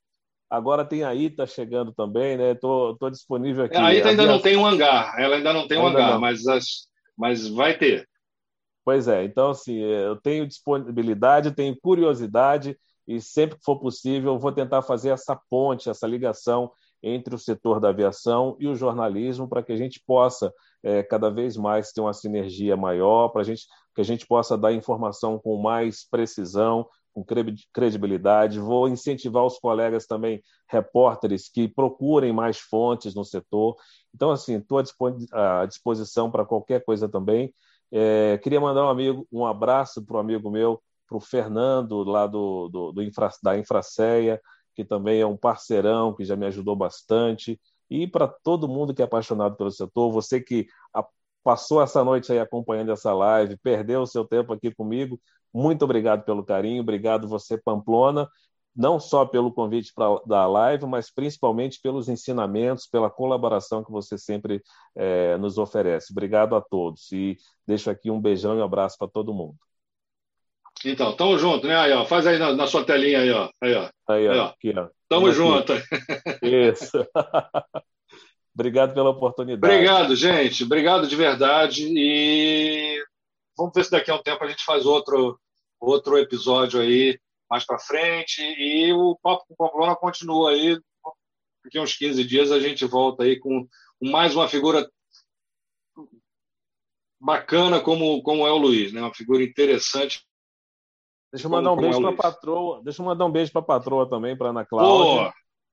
[SPEAKER 3] Agora, agora, tem a Ita chegando também, né? Estou disponível aqui.
[SPEAKER 2] A Ita ainda não tem um hangar, ela ainda não tem um hangar, Mas, as, mas vai ter.
[SPEAKER 3] Pois é, então assim, eu tenho disponibilidade, tenho curiosidade e sempre que for possível vou tentar fazer essa ponte, essa ligação entre o setor da aviação e o jornalismo para que a gente possa é, cada vez mais ter uma sinergia maior, para gente, que a gente possa dar informação com mais precisão, com credibilidade. Vou incentivar os colegas também, repórteres, que procurem mais fontes no setor. Então, assim, estou à disposição para qualquer coisa também. É, queria mandar um amigo, um abraço para o amigo meu, para o Fernando, lá do, do, do Infra, da Infraceia, que também é um parceirão, que já me ajudou bastante. E para todo mundo que é apaixonado pelo setor, você que passou essa noite aí acompanhando essa live, perdeu o seu tempo aqui comigo, muito obrigado pelo carinho, obrigado você, Pamplona, não só pelo convite para da live, mas principalmente pelos ensinamentos, pela colaboração que você sempre é, nos oferece. Obrigado a todos e deixo aqui um beijão e um abraço para todo mundo.
[SPEAKER 2] Então, tamo junto, né? Aí, ó. Faz aí na, na, sua telinha aí, ó. Aí, ó.
[SPEAKER 3] Aí, ó. Aqui, ó.
[SPEAKER 2] Tamo aqui. junto.
[SPEAKER 3] Isso. *laughs* Obrigado pela oportunidade.
[SPEAKER 2] Obrigado, gente. Obrigado de verdade. E vamos ver se daqui a um tempo a gente faz outro, outro episódio aí mais para frente. E o Papo com Pamplona continua aí. Daqui a uns 15 dias a gente volta aí com mais uma figura bacana como, como é o Luiz, né? Uma figura interessante
[SPEAKER 3] Deixa eu mandar um beijo para a patroa. Deixa eu mandar um beijo para a patroa também, para Ana Cláudia.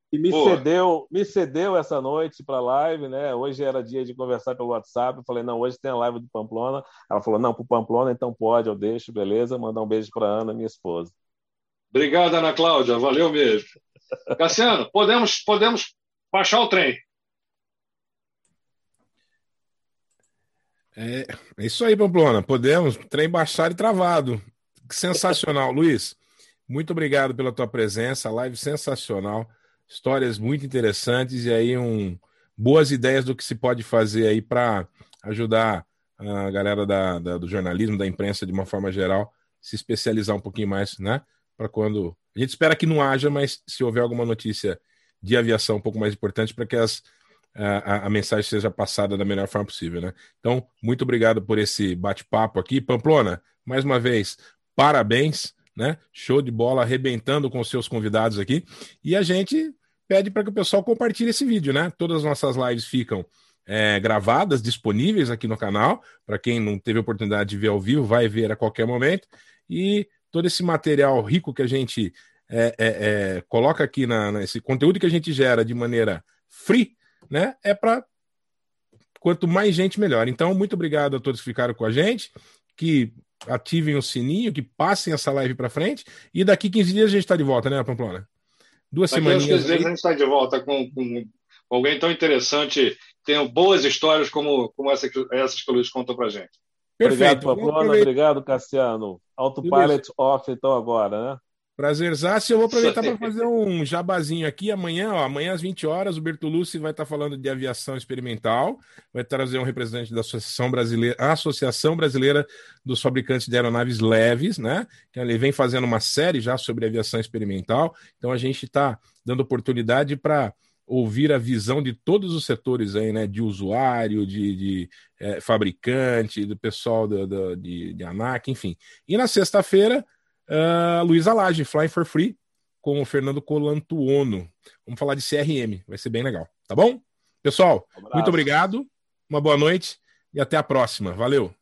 [SPEAKER 3] que me cedeu, me cedeu essa noite para a live, né? Hoje era dia de conversar pelo WhatsApp. Eu falei, não, hoje tem a live do Pamplona. Ela falou, não, para o Pamplona, então pode, eu deixo, beleza. Mandar um beijo para Ana, minha esposa.
[SPEAKER 2] Obrigado, Ana Cláudia. Valeu mesmo. Cassiano, podemos, podemos baixar o trem.
[SPEAKER 1] É, é isso aí, Pamplona. Podemos. Trem baixado e travado. Sensacional, Luiz. Muito obrigado pela tua presença, live sensacional, histórias muito interessantes e aí um boas ideias do que se pode fazer aí para ajudar a galera da, da, do jornalismo, da imprensa de uma forma geral, se especializar um pouquinho mais, né? Para quando a gente espera que não haja, mas se houver alguma notícia de aviação um pouco mais importante para que as, a, a, mensagem seja passada da melhor forma possível, né? Então, muito obrigado por esse bate-papo aqui. Pamplona, mais uma vez, parabéns, né? Show de bola, arrebentando com os seus convidados aqui. E a gente pede para que o pessoal compartilhe esse vídeo, né? Todas as nossas lives ficam é, gravadas, disponíveis aqui no canal. Para quem não teve oportunidade de ver ao vivo, vai ver a qualquer momento. E todo esse material rico que a gente é, é, é coloca aqui, na, nesse conteúdo que a gente gera de maneira free, né? É para quanto mais gente, melhor. Então, muito obrigado a todos que ficaram com a gente. Que ativem o sininho, que passem essa live para frente. E daqui 15 dias a gente está de volta, né, Pamplona?
[SPEAKER 2] Duas semanas. Daqui 15 dias a gente está de volta com, com, alguém tão interessante, tem boas histórias como, como essa, essas que o Luiz contou para gente.
[SPEAKER 3] Perfeito. Obrigado, Pamplona. Obrigado, Cassiano. Autopilot off, então, agora, né?
[SPEAKER 1] Prazerzaço. Eu vou aproveitar para fazer um jabazinho aqui. Amanhã, ó, amanhã às 20 horas, o Bertolucci vai estar falando de aviação experimental. Vai trazer um representante da Associação Brasileira, Associação Brasileira dos Fabricantes de Aeronaves Leves, né? Ele vem fazendo uma série já sobre aviação experimental. Então a gente está dando oportunidade para ouvir a visão de todos os setores aí, né? De usuário, de, de é, fabricante, do pessoal do, do, de, de ANAC, enfim. E na sexta-feira uh, Luísa Lage, Fly for Free, com o Fernando Colantuono. Vamos falar de CRM, vai ser bem legal, tá bom? Pessoal, um muito obrigado, uma boa noite e até a próxima. Valeu!